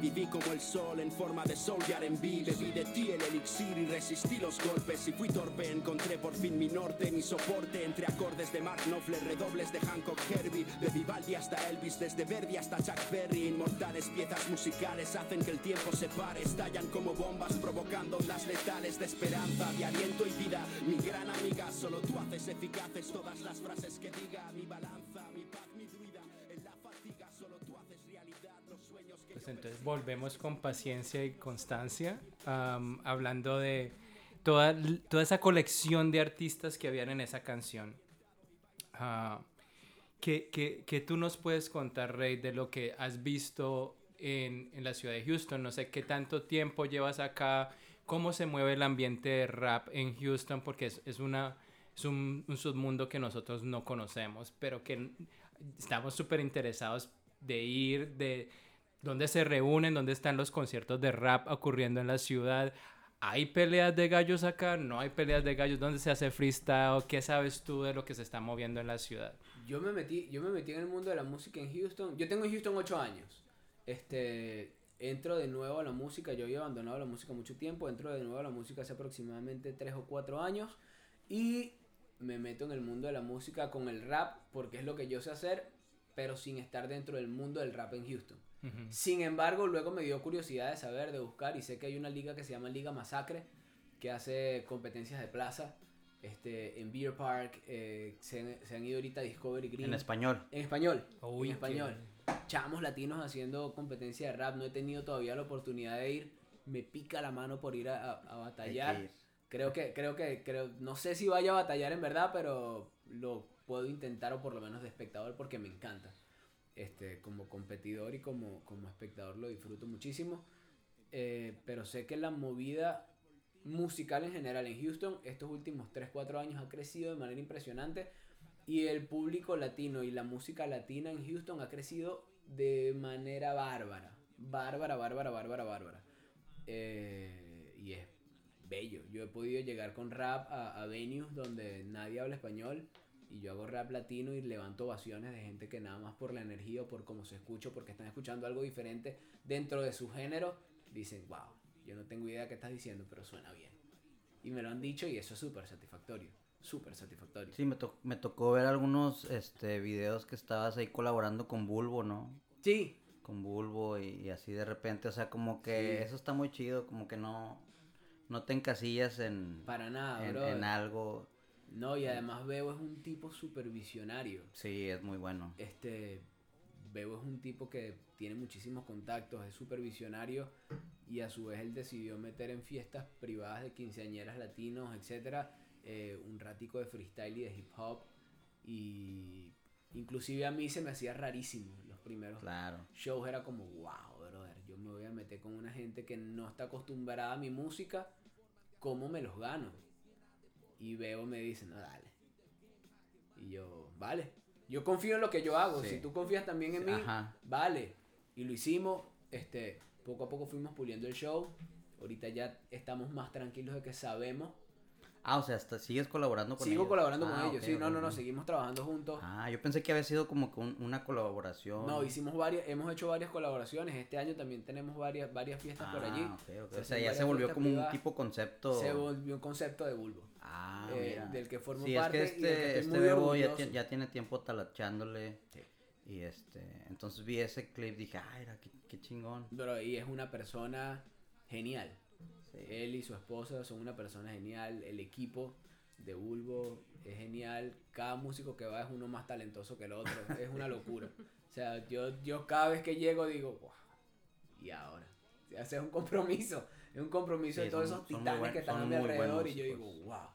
Viví como el sol en forma de sol y R&B Bebí de ti el elixir y resistí los golpes Y fui torpe, encontré por fin mi norte Mi soporte. Entre acordes de Mark Knopfler Redobles de Hancock Herbie. De Vivaldi hasta Elvis, desde Verdi hasta Chuck Berry. Inmortales piezas musicales hacen que el tiempo se pare. Estallan como bombas provocando ondas letales De esperanza, de aliento y vida. Mi gran amiga, solo tú haces eficaces Todas las frases que diga Mi balanza, que entonces volvemos con paciencia y constancia, am, hablando de toda, toda esa colección de artistas que habían en esa canción. Ah, ¿qué, qué, qué tú nos puedes contar, Rey, de lo que has visto en, en la ciudad de Houston? No sé qué tanto tiempo llevas acá, cómo se mueve el ambiente de rap en Houston, porque es, es una, es un, un submundo que nosotros no conocemos, pero que estamos súper interesados de ir, de dónde se reúnen, dónde están los conciertos de rap ocurriendo en la ciudad. ¿Hay peleas de gallos acá? ¿No hay peleas de gallos? ¿Dónde se hace freestyle? ¿Qué sabes tú de lo que se está moviendo en la ciudad? Yo me metí, yo me metí en el mundo de la música en Houston. Yo tengo en Houston 8 años. Este, entro de nuevo a la música. Yo había abandonado la música mucho tiempo. Entro de nuevo a la música hace aproximadamente 3 o 4 años. Y me meto en el mundo de la música con el rap porque es lo que yo sé hacer, pero sin estar dentro del mundo del rap en Houston. Sin embargo, luego me dio curiosidad de saber, de buscar, y sé que hay una liga que se llama Liga Masacre, que hace competencias de plaza. Este, en Beer Park, eh, se, se han ido ahorita a Discovery Green. En español. En español. Uy, en español. Chamos latinos haciendo competencia de rap. No he tenido todavía la oportunidad de ir. Me pica la mano por ir a, a- a batallar. Hay que ir. Creo que, creo que, creo, no sé si vaya a batallar en verdad, pero lo puedo intentar o por lo menos de espectador porque me encanta. Este, como competidor y como, como espectador lo disfruto muchísimo. Eh, pero sé que la movida musical en general en Houston estos últimos 3-4 años ha crecido de manera impresionante y el público latino y la música latina en Houston ha crecido de manera bárbara. Bárbara, bárbara, bárbara, bárbara. Eh, y es bello. Yo he podido llegar con rap a, a venues donde nadie habla español y yo hago rap latino y levanto ovaciones de gente que nada más por la energía o por cómo se escucha, porque están escuchando algo diferente dentro de su género, dicen, wow, yo no tengo idea de qué estás diciendo, pero suena bien. Y me lo han dicho y eso es súper satisfactorio, súper satisfactorio. Sí, me, to- me tocó ver algunos este, videos que estabas ahí colaborando con Bulbo, ¿no? Sí, Con Bulbo y, y así de repente, o sea, como que Sí. eso está muy chido, como que no, no te encasillas en, para nada, en, bro. en algo. No, y además Bebo es un tipo súper visionario. Sí, es muy bueno. Este, Bebo es un tipo que tiene muchísimos contactos, es súper visionario y a su vez él decidió meter en fiestas privadas de quinceañeras latinos, etcétera, eh, un ratico de freestyle y de hip hop y inclusive a mí se me hacía rarísimo los primeros Claro. shows era como, wow, brother, yo me voy a meter con una gente que no está acostumbrada a mi música, ¿cómo me los gano? Y veo, me dicen, no, dale. Y yo, vale. Yo confío en lo que yo hago. Sí. Si tú confías también en mí, ajá. vale. Y lo hicimos. Este, poco a poco fuimos puliendo el show. Ahorita ya estamos más tranquilos de que sabemos. Ah, o sea, hasta sigues colaborando con Sigo ellos. colaborando Ah, con ellos. ok, Sí, no, no, no, seguimos trabajando juntos. Ah, yo pensé que había sido como que un- una colaboración. No, hicimos varias, hemos hecho varias colaboraciones. Este año también tenemos varias, varias fiestas por allí. Ah. Se O sea, ya se volvió como un privadas. tipo concepto. Se volvió un concepto de Bulbo. Ah, eh, mira. del que formo sí, parte es que este, este bebo ya, ya tiene tiempo talachándole. Sí. Y este, entonces vi ese clip dije, ay, era, qué, qué chingón. Pero y es una persona genial. Sí. Él y su esposa son una persona genial. El equipo de Bulbo es genial. Cada músico que va es uno más talentoso que el otro. es una locura. O sea, yo, yo cada vez que llego digo, wow. Y ahora. O sea, es un compromiso. Es un compromiso Sí, de todos son- esos titanes buen- que están a mi buenos alrededor. Y yo digo, músicos. wow.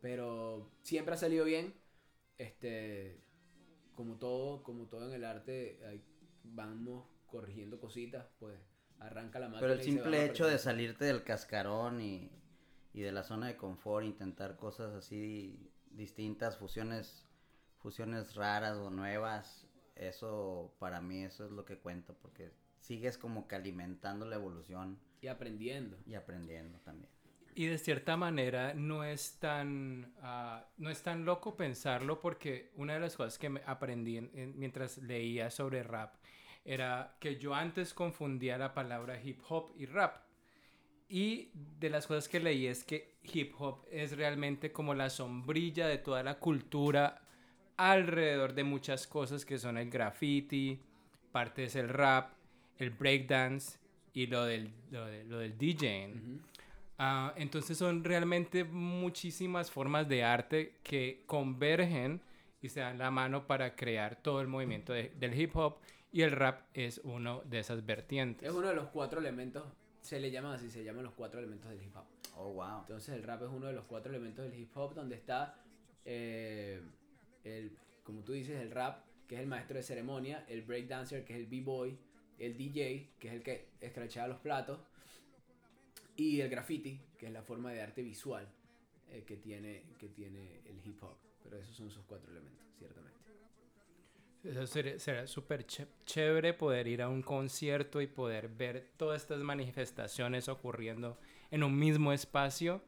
Pero siempre ha salido bien. Este. Como todo, como todo en el arte, hay- vamos corrigiendo cositas, pues arranca la máquina. Pero el y se va simple hecho de salirte del cascarón y, y de la zona de confort, intentar cosas así distintas, fusiones, fusiones raras o nuevas, eso para mí eso es lo que cuenta, porque sigues como que alimentando la evolución Y aprendiendo. y aprendiendo también. Y de cierta manera no es tan, ah, no es tan loco pensarlo porque una de las cosas que me aprendí en- en- mientras leía sobre rap era que yo antes confundía la palabra hip hop y rap. Y de las cosas que leí es que hip hop es realmente como la sombrilla de toda la cultura alrededor de muchas cosas que son el graffiti, parte es el rap, el breakdance y lo del, lo de- lo del DJing. Ah, entonces son realmente muchísimas formas de arte que convergen y se dan la mano para crear todo el movimiento de- del hip hop y el rap es uno de esas vertientes. Es uno de los cuatro elementos, se le llaman así, se llaman los cuatro elementos del hip hop. Oh, wow. Entonces el rap es uno de los cuatro elementos del hip hop donde está, eh, el, como tú dices, el rap, que es el maestro de ceremonia, el breakdancer, que es el b-boy, el DJ, que es el que escrachaba los platos, y el graffiti, que es la forma de arte visual eh, que, tiene, que tiene el hip hop. Pero esos son sus cuatro elementos, ciertamente. Eso sería- será súper ché- chévere poder ir a un concierto y poder ver todas estas manifestaciones ocurriendo en un mismo espacio.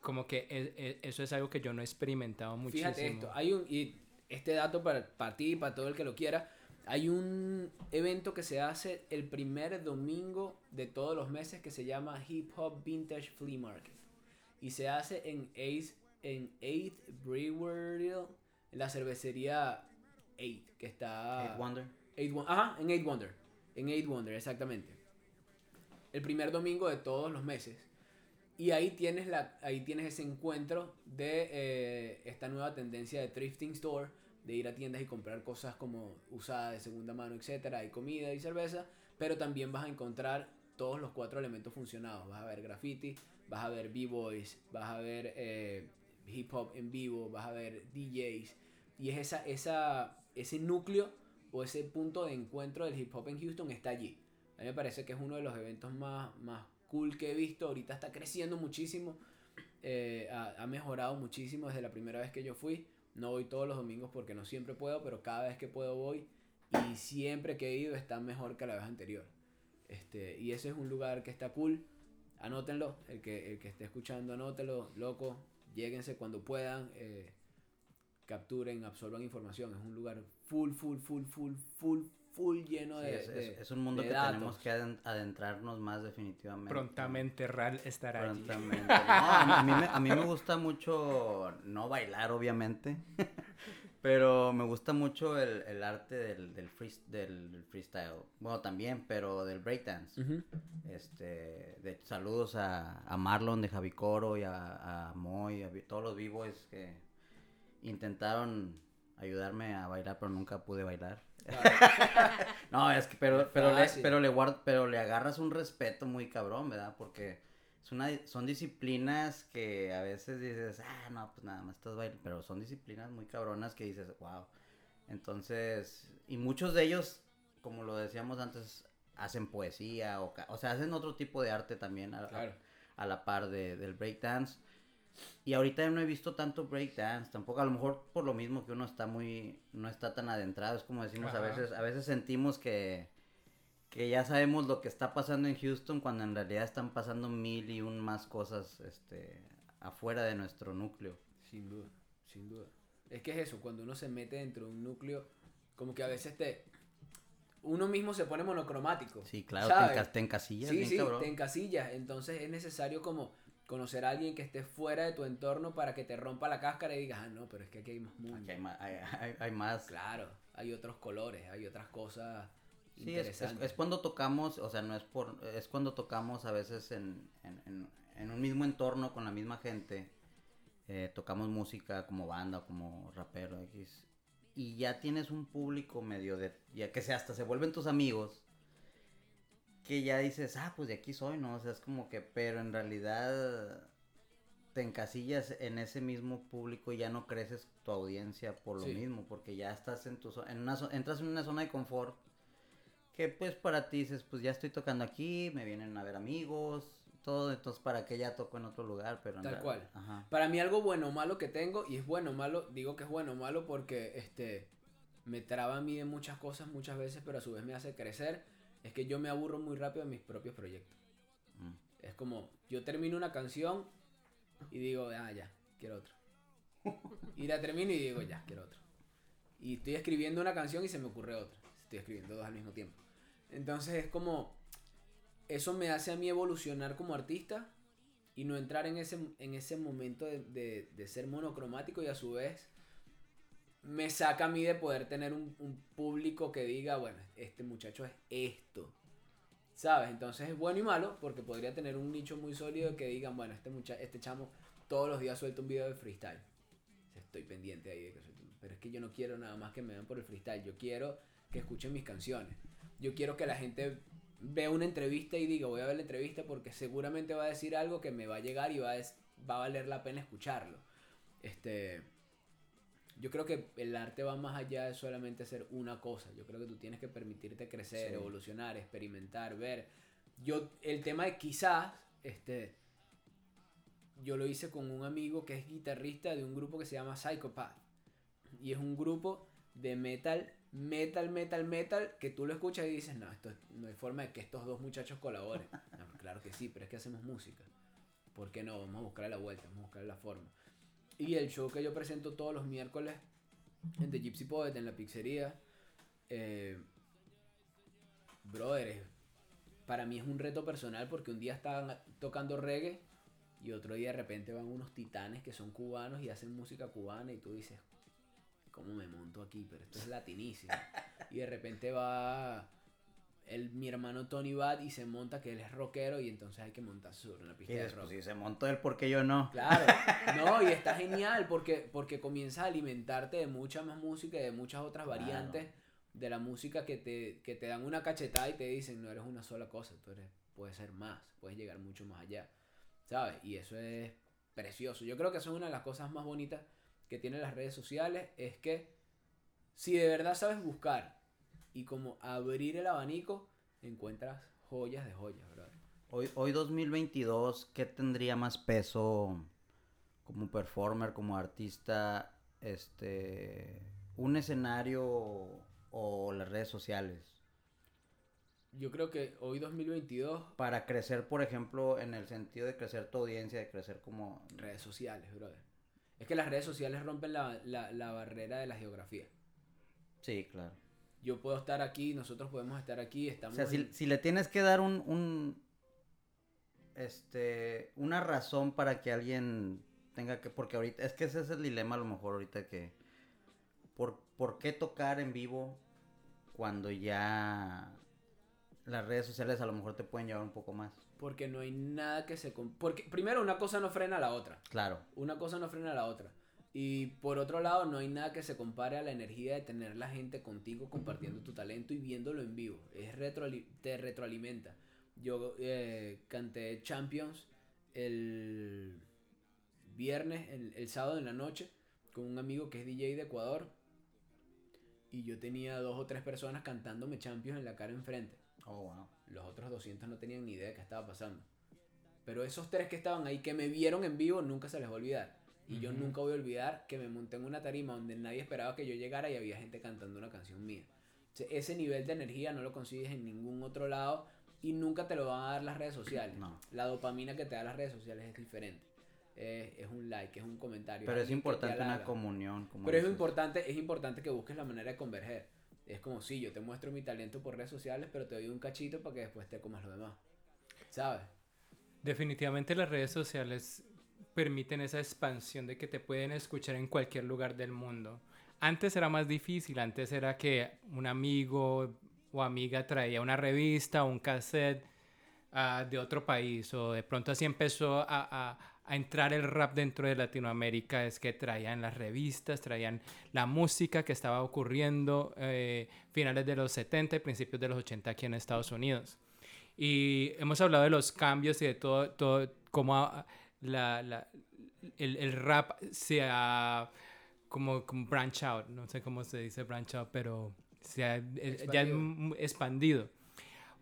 Como que e- e- eso es algo que yo no he experimentado muchísimo. Fíjate esto, hay un, y este dato para, para ti y para todo el que lo quiera, hay un evento que se hace el primer domingo de todos los meses que se llama Hip Hop Vintage Flea Market. Y se hace en 8 en 8 Brewery, la cervecería 8, que está... Eight Wonder. Eight Ajá, en 8 Wonder. En 8 Wonder, exactamente. El primer domingo de todos los meses. Y ahí tienes, la, ahí tienes ese encuentro de eh, esta nueva tendencia de thrifting store, de ir a tiendas y comprar cosas como usadas de segunda mano, etcétera, hay comida y cerveza, pero también vas a encontrar todos los cuatro elementos funcionados. Vas a ver graffiti, vas a ver b-boys, vas a ver eh, hip hop en vivo, vas a ver DJs. Y es esa, esa, ese núcleo o ese punto de encuentro del hip hop en Houston está allí. A mí me parece que es uno de los eventos más, más cool que he visto. Ahorita está creciendo muchísimo. eh, ha, ha mejorado muchísimo desde la primera vez que yo fui. No voy todos los domingos porque no siempre puedo, pero cada vez que puedo voy. Y siempre que he ido está mejor que la vez anterior. Este, y ese es un lugar que está cool. Anótenlo. El que, el que esté escuchando, anótelo. Loco, lléguense cuando puedan. eh, capturen, absorban información. Es un lugar full, full, full, full, full, full lleno Sí, de. es, de- es- es un mundo que datos. tenemos que aden- adentrarnos más definitivamente. Prontamente Ral estará allí. Prontamente. No, a, mí, a mí me, a mí me gusta mucho, no bailar obviamente, pero me gusta mucho el, el arte del, del, free- del freestyle. Bueno, también, pero del breakdance. Este, de saludos a, a Marlon de Javicoro y a, a Moy, a todos los b-boys que intentaron ayudarme a bailar, pero nunca pude bailar. no, es que, pero, pero, le, pero, le guard- pero le agarras un respeto muy cabrón, ¿verdad? Porque es una, son disciplinas que a veces dices, ah, no, pues nada más estás bailando, pero son disciplinas muy cabronas que dices, wow, Entonces, y muchos de ellos, como lo decíamos antes, hacen poesía o, o sea, hacen otro tipo de arte también a, a- Claro. a la par de, del breakdance. Y ahorita no he visto tanto breakdance, tampoco, a lo mejor por lo mismo que uno está muy, no está tan adentrado, es como decimos a Ajá. veces, a veces sentimos que, que ya sabemos lo que está pasando en Houston cuando en realidad están pasando mil y un más cosas, este, afuera de nuestro núcleo. Sin duda, sin duda. Es que es eso, cuando uno se mete dentro de un núcleo, como que a veces te... Uno mismo se pone monocromático. Sí, claro, ¿sabes? te encasillas Sí, sí, cabrón. te encasillas. Entonces es necesario como conocer a alguien que esté fuera de tu entorno para que te rompa la cáscara y digas, ah, no, pero es que aquí hay más mundo. Aquí hay más, hay, hay- hay más. Claro, hay otros colores, hay otras cosas Sí, es, es- interesantes. es cuando tocamos, o sea, no es por, es cuando tocamos a veces en, en, en- en un mismo entorno con la misma gente, eh, tocamos música como banda, como rapero, X, y ya tienes un público medio de, ya que se hasta se vuelven tus amigos, que ya dices, ah, pues de aquí soy, ¿no? O sea, es como que, pero en realidad te encasillas en ese mismo público y ya no creces tu audiencia por lo Sí. mismo, porque ya estás en tu en una entras en una zona de confort que pues para ti dices, pues ya estoy tocando aquí, me vienen a ver amigos, todo, entonces para qué ya toco en otro lugar, pero en Tal cual. Ajá. Para mí algo bueno o malo que tengo, y es bueno o malo, digo que es bueno o malo porque este me traba a mí de muchas cosas muchas veces, pero a su vez me hace crecer, es que yo me aburro muy rápido de mis propios proyectos. Mm. Es como, yo termino una canción y digo, ah, ya, quiero otra. Y la termino y digo, ya, quiero otra. Y estoy escribiendo una canción y se me ocurre otra. Estoy escribiendo dos al mismo tiempo. Entonces es como, eso me hace a mí evolucionar como artista y no entrar en ese, en ese momento de, de- de ser monocromático y a su vez me saca a mí de poder tener un, público que diga, bueno, este muchacho es esto. ¿Sabes? Entonces es bueno y malo porque podría tener un nicho muy sólido que digan, bueno, este, mucha este chamo todos los días suelta un video de freestyle. Estoy pendiente ahí de que Pero es que yo no quiero nada más que me vean por el freestyle. Yo quiero que escuchen mis canciones. Yo quiero que la gente vea una entrevista y diga, voy a ver la entrevista porque seguramente va a decir algo que me va a llegar y va a, va a valer la pena escucharlo. Este, yo creo que el arte va más allá de solamente hacer una cosa. Yo creo que tú tienes que permitirte crecer, Sí. evolucionar, experimentar, ver. Yo, el tema de quizás, este, yo lo hice con un amigo que es guitarrista de un grupo que se llama Psychopath. Y es un grupo de metal, metal, metal, metal, que tú lo escuchas y dices, no, esto no hay forma de que estos dos muchachos colaboren. No, claro que sí, pero es que hacemos música. ¿Por qué no? Vamos a buscar la vuelta, vamos a buscar la forma. Y el show que yo presento todos los miércoles en The Gypsy Poet, en la pizzería, eh, para mí es un reto personal porque un día estaban tocando reggae y otro día de repente van unos titanes que son cubanos y hacen música cubana y tú dices, ¿cómo me monto aquí? Pero esto es latinísimo. y de repente va el, mi hermano Tony Bad y se monta que él es rockero y entonces hay que montarse sobre una pista de rock. si se montó él, ¿por qué yo no? Claro, no, y está genial porque, porque comienzas a alimentarte de mucha más música y de muchas otras Claro. variantes de la música que te, que te dan una cachetada y te dicen, no eres una sola cosa, tú eres, puedes ser más, puedes llegar mucho más allá, ¿sabes? Y eso es precioso. Yo creo que eso es una de las cosas más bonitas que tienen las redes sociales, es que si de verdad sabes buscar y como abrir el abanico, encuentras joyas de joyas, ¿verdad? Hoy, hoy 2022, ¿qué tendría más peso como performer, como artista, este, un escenario o las redes sociales? Yo creo que hoy 2022 Para crecer, por ejemplo, en el sentido de crecer tu audiencia, de crecer como... redes sociales, brother. Es que las redes sociales rompen la, la, la barrera de la geografía. Sí, claro. Yo puedo estar aquí, nosotros podemos estar aquí, O estamos... sea, si, si le tienes que dar un, un, este, una razón para que alguien tenga que, porque ahorita, es que ese es el dilema a lo mejor ahorita que, ¿por, por qué tocar en vivo cuando ya las redes sociales a lo mejor te pueden llevar un poco más? Porque no hay nada que se... Porque primero una cosa no frena a la otra. Claro, Una cosa no frena a la otra. Y por otro lado, no hay nada que se compare a la energía de tener la gente contigo compartiendo tu talento y viéndolo en vivo. Es retroali- te retroalimenta. Yo eh, canté Champions el viernes, el, el sábado en la noche, con un amigo que es DJ de Ecuador. y yo tenía dos o tres personas cantándome Champions en la cara enfrente. Oh, wow. Los otros 200 no tenían ni idea de qué estaba pasando. Pero esos tres que estaban ahí, que me vieron en vivo, nunca se les va a olvidar. Y yo nunca voy a olvidar que me monté en una tarima donde nadie esperaba que yo llegara y había gente cantando una canción mía. O sea, ese nivel de energía no lo consigues en ningún otro lado y nunca te lo van a dar las redes sociales. No. La dopamina que te da las redes sociales es diferente. Eh, es un like, es un comentario. Pero es importante una comunión. Como Pero es importante, es importante que busques la manera de converger. Es como si yo te muestro mi talento por redes sociales, pero te doy un cachito para que después te comas lo demás. ¿Sabes? Definitivamente las redes sociales permiten esa expansión de que te pueden escuchar en cualquier lugar del mundo. Antes era más difícil, antes era que un amigo o amiga traía una revista o un cassette ah, de otro país o de pronto así empezó a, entrar el rap dentro de Latinoamérica, es que traían las revistas, traían la música que estaba ocurriendo eh, finales de los 70 y principios de los 80 aquí en Estados Unidos. Y hemos hablado de los cambios y de todo, todo cómo la, la- el, el rap se ha como, como branch out, no sé cómo se dice branch out, pero se ha eh, ya Expandido. expandido.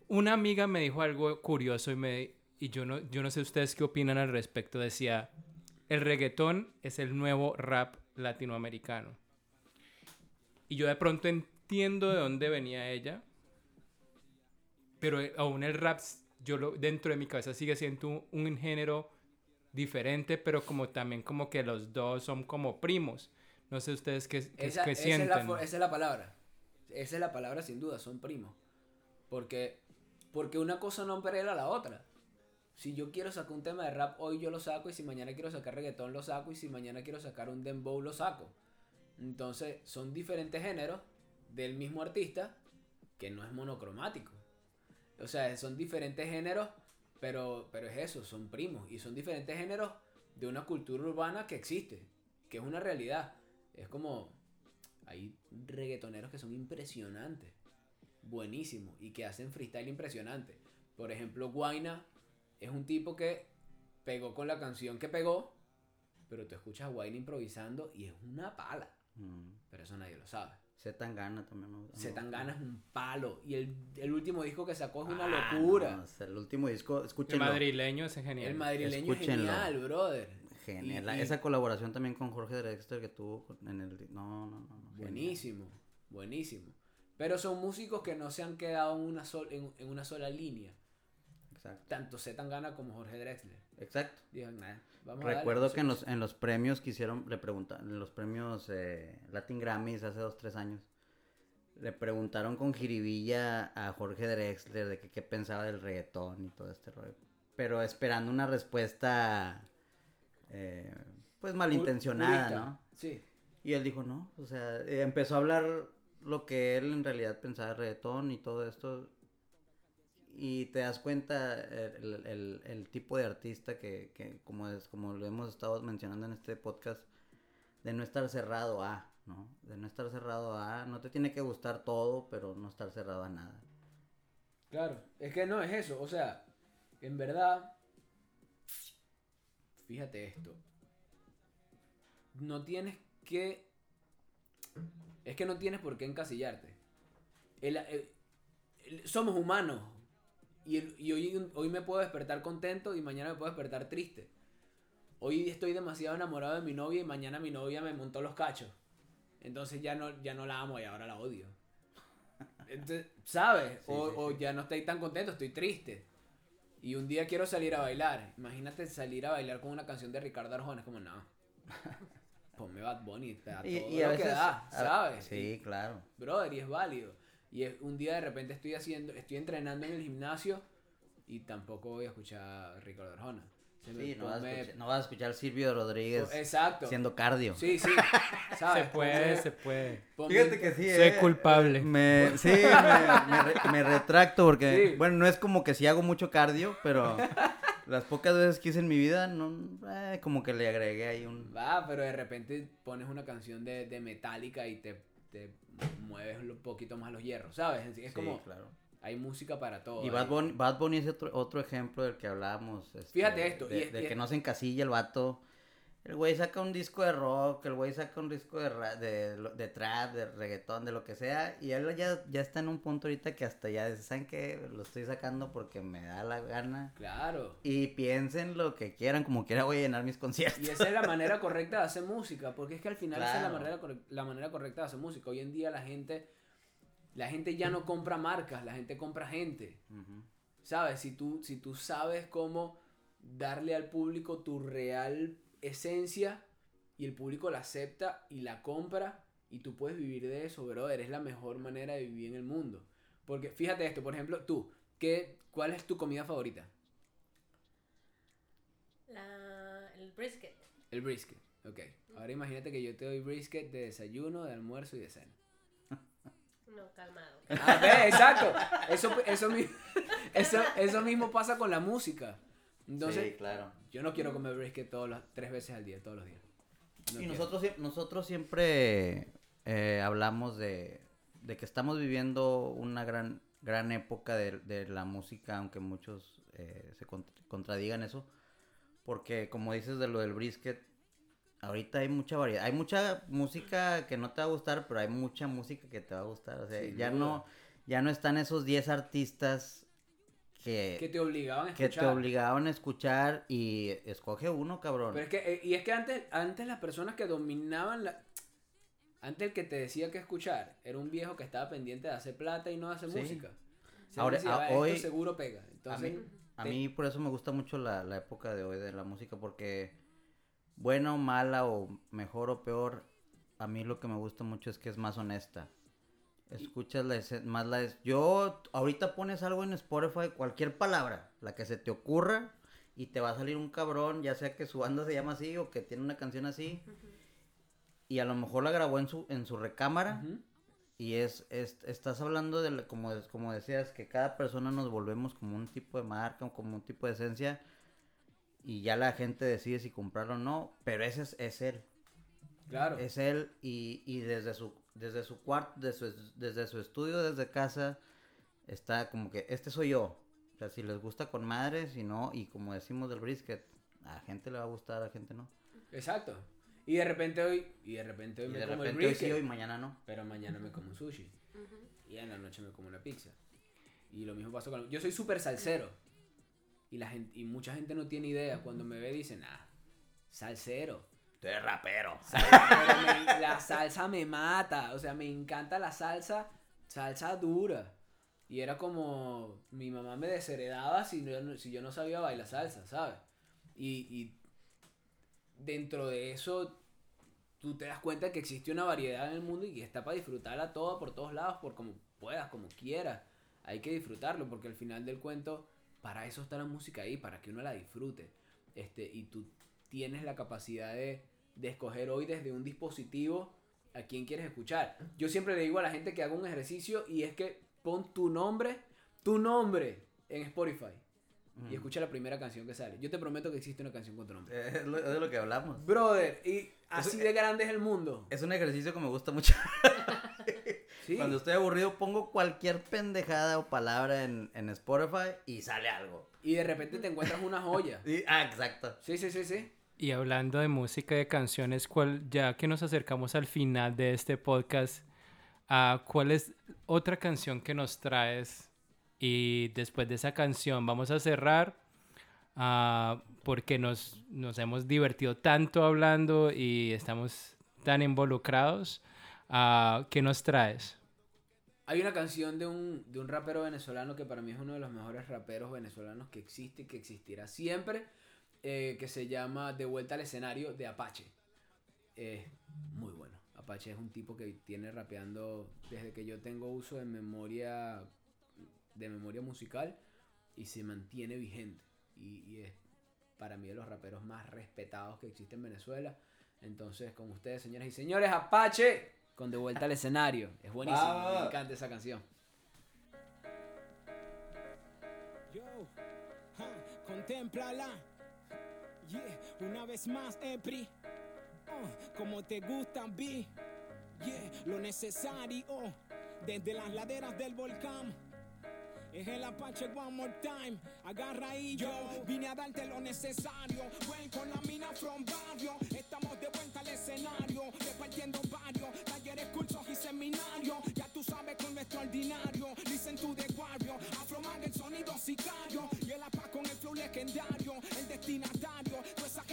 Una amiga me dijo algo curioso y, me, y yo, no, yo no sé ustedes qué opinan al respecto. Decía, el reggaetón es el nuevo rap latinoamericano. Y yo de pronto entiendo de dónde venía ella, pero eh, aún el rap, yo lo, dentro de mi cabeza sigue siendo un, un género diferente, pero como también como que los dos son como primos. No sé ustedes qué, qué, Esa, qué esa es la, sienten. esa es la palabra. Esa es la palabra sin duda, son primos. Porque, porque una cosa no perela a la otra. Si yo quiero sacar un tema de rap hoy yo lo saco y si mañana quiero sacar reggaetón lo saco y si mañana quiero sacar un dembow lo saco. Entonces son diferentes géneros del mismo artista que no es monocromático. O sea, son diferentes géneros, pero, pero es eso, son primos. Y son diferentes géneros de una cultura urbana que existe, que es una realidad. Es como, hay reggaetoneros que son impresionantes, buenísimos, y que hacen freestyle impresionante. Por ejemplo, Guaina es un tipo que pegó con la canción que pegó, pero tú escuchas a Guaina improvisando y es una pala. Mm. Pero eso nadie lo sabe. Se tan gana también. ¿no? Se tan No. gana es un palo. Y el, el último disco que sacó es una Ah, locura. no, el último disco, El escúchenlo. madrileño es genial. el madrileño es genial, brother. Genial. Y- La- y- Esa colaboración también con Jorge Drexler que tuvo en el... No, no, no. no, genial. Buenísimo, buenísimo. Pero son músicos que no se han quedado en una, sol- en, en una sola línea. Exacto. Tanto Zetangana como Jorge Drexler. Exacto. Dijeron, "Nah, vamos a darle". Recuerdo que en los, en los premios que hicieron, le preguntaron, en los premios eh, Latin Grammys hace dos, tres años, le preguntaron con jiribilla a Jorge Drexler de que qué pensaba del reggaetón y todo este rollo. Pero esperando una respuesta, eh, pues malintencionada. ¿no? Sí. Y él dijo, no, o sea, eh, empezó a hablar lo que él en realidad pensaba de reggaetón y todo esto. Y te das cuenta el, el- el tipo de artista que, que como, es, como lo hemos estado mencionando en este podcast, de no estar cerrado a, ¿no? De no estar cerrado a, no te tiene que gustar todo, pero no estar cerrado a nada. Claro, es que no es eso, o sea, en verdad, fíjate esto, no tienes que, es que no tienes por qué encasillarte. El- somos humanos y, y hoy, hoy me puedo despertar contento y mañana me puedo despertar triste. Hoy estoy demasiado enamorado de mi novia y mañana mi novia me montó los cachos. Entonces ya no, ya no la amo y ahora la odio. Entonces, ¿Sabes? Sí, o, sí, o ya no estoy tan contento, estoy triste. Y un día quiero salir a bailar. Imagínate salir a bailar con una canción de Ricardo Arjona. Es como, no. Ponme Bad Bunny. Y, todo y a lo que da, ¿sabes? Sí, claro. Brother, y es válido. Y es- un día de repente estoy haciendo, estoy entrenando en el gimnasio y tampoco voy a escuchar a Ricardo Arjona. Se Sí, no vas, a escuchar, no vas a escuchar Silvio Rodríguez Exacto. haciendo cardio. Sí, sí. Se ¿Sabes? puede, Ponme- se puede. ponme- Fíjate que sí, Soy eh, culpable. Me, sí, me, me re- me retracto porque, Sí. bueno, no es como que sí hago mucho cardio, pero las pocas veces que hice en mi vida, no, eh, como que le agregué ahí un... Va, pero de repente pones una canción de, de Metallica y te, te mueves un poquito más los hierros, ¿sabes? Es, Sí, como, claro. hay música para todo. Y ahí. Bad Bunny, Bad Bunny es otro, otro ejemplo del que hablábamos. este, Fíjate esto, De, y- de y- que no se encasilla el vato El güey saca un disco de rock, el güey saca un disco de, ra- de, de trap, de reggaetón, de lo que sea. Y él ya, ya está en un punto ahorita que hasta ya ¿saben qué? Lo estoy sacando porque me da la gana. Claro. Y piensen lo que quieran, como quiera voy a llenar mis conciertos. Y esa es la manera correcta de hacer música, porque es que al final esa es la manera, la manera correcta de hacer música. Hoy en día la gente, la gente ya no compra marcas, la gente compra gente. ¿Sabes? Si tú, si tú sabes cómo darle al público tu real esencia y el público la acepta y la compra y tú puedes vivir de eso, brother, es la mejor manera de vivir en el mundo. Porque fíjate esto, por ejemplo, tú, ¿qué, ¿cuál es tu comida favorita? La, el brisket. El brisket. Ok. Ahora imagínate que yo te doy brisket de desayuno, de almuerzo y de cena. No, calmado. Ah, ve, exacto. Eso, eso, mi- eso, eso mismo pasa con la música. Entonces, sí, claro. yo no quiero comer brisket todos los, tres veces al día, todos los días. No y quiero. nosotros, nosotros siempre eh, hablamos de, de que estamos viviendo una gran, gran época de, de la música, aunque muchos eh, se cont- contradigan eso. Porque como dices de lo del brisket, ahorita hay mucha variedad. Hay mucha música que no te va a gustar, pero hay mucha música que te va a gustar. O sea, ya no, ya no están esos 10 artistas que, Que te obligaban a que escuchar. te obligaban a escuchar y escoge uno, cabrón. Pero es que, eh, y es que antes, antes las personas que dominaban la... Antes el que te decía que escuchar era un viejo que estaba pendiente de hacer plata y no de hacer Sí. música. Se Ahora- decía, a- "Va, esto hoy- seguro pega. A Entonces, a mí por eso me gusta mucho la, la época de hoy de la música, porque buena o mala o mejor o peor, a mí lo que me gusta mucho es que es más honesta. Escuchas la más la... es- Yo, ahorita pones algo en Spotify, cualquier palabra, la que se te ocurra, y te va a salir un cabrón, ya sea que su banda se llama así o que tiene una canción así, y a lo mejor la grabó en su, en su recámara. Y es, es- estás hablando de, la- como, como decías, que cada persona nos volvemos como un tipo de marca, o como un tipo de esencia, y ya la gente decide si comprarlo o no, pero ese es, es él, Claro. es él, y, y desde su, desde su cuarto, desde su, desde su estudio, desde casa, está como que, este soy yo, o sea, si les gusta con madre, si no, y como decimos del brisket, a la gente le va a gustar, a la gente no, Exacto. Y de repente hoy, y de repente hoy y me de como repente el hoy sí, brisket, hoy mañana no. pero mañana me como un sushi. Y en la noche me como una pizza. Y lo mismo pasó con... Yo soy súper salsero. Y, la gente, y mucha gente no tiene idea. Cuando me ve dicen, ah, salsero. Tú eres rapero. Pero me- la salsa me mata. O sea, me encanta la salsa, salsa dura. Y era como, mi mamá me desheredaba si, no- si yo no sabía bailar salsa, ¿sabes? Y, y dentro de eso, tú te das cuenta que existe una variedad en el mundo y que está para disfrutarla toda por todos lados, por como puedas, como quieras. Hay que disfrutarlo porque al final del cuento, para eso está la música ahí, para que uno la disfrute. Este, y tú tienes la capacidad de, de escoger hoy desde un dispositivo a quién quieres escuchar. Yo siempre le digo a la gente que haga un ejercicio y es que pon tu nombre, tu nombre en Spotify y escucha la primera canción que sale. Yo te prometo que existe una canción con tu nombre. Es lo- es de lo que hablamos. Brother, y así de grande es el mundo. Es un ejercicio que me gusta mucho. Sí. Cuando estoy aburrido pongo cualquier pendejada o palabra en, en Spotify y sale algo. Y de repente te encuentras una joya. Y- ah, exacto. Sí, sí, sí, sí. Y hablando de música y de canciones, ¿cuál, ya que nos acercamos al final de este podcast, ah, ¿cuál es otra canción que nos traes? Y después de esa canción vamos a cerrar ah, porque nos, nos hemos divertido tanto hablando y estamos tan involucrados. Ah, ¿Qué nos traes? Hay una canción de un, de un rapero venezolano que para mí es uno de los mejores raperos venezolanos que existe y que existirá siempre, eh, que se llama De vuelta al escenario de Apache. Es muy bueno. Apache es un tipo que tiene rapeando desde que yo tengo uso de memoria de memoria musical y se mantiene vigente. Y, y es para mí de los raperos más respetados que existe en Venezuela. Entonces, con ustedes, señoras y señores, Apache con De vuelta al escenario. Es buenísimo, me Vamos. encanta esa canción. Yo, ja, contémplala. Yeah, una vez más, Epri. Uh, como te gusta, vi. Yeah, lo necesario. Desde las laderas del volcán. Es el Apache one more time. Agarra ahí yo. Vine a darte lo necesario. Ven con la mina from barrio. Estamos de vuelta al escenario. Repartiendo varios talleres, cursos y seminarios. Ya tú sabes con nuestro ordinario. Listen to the warrior. Afroman el sonido sicario. Y el APA con el flow legendario. El destinatario.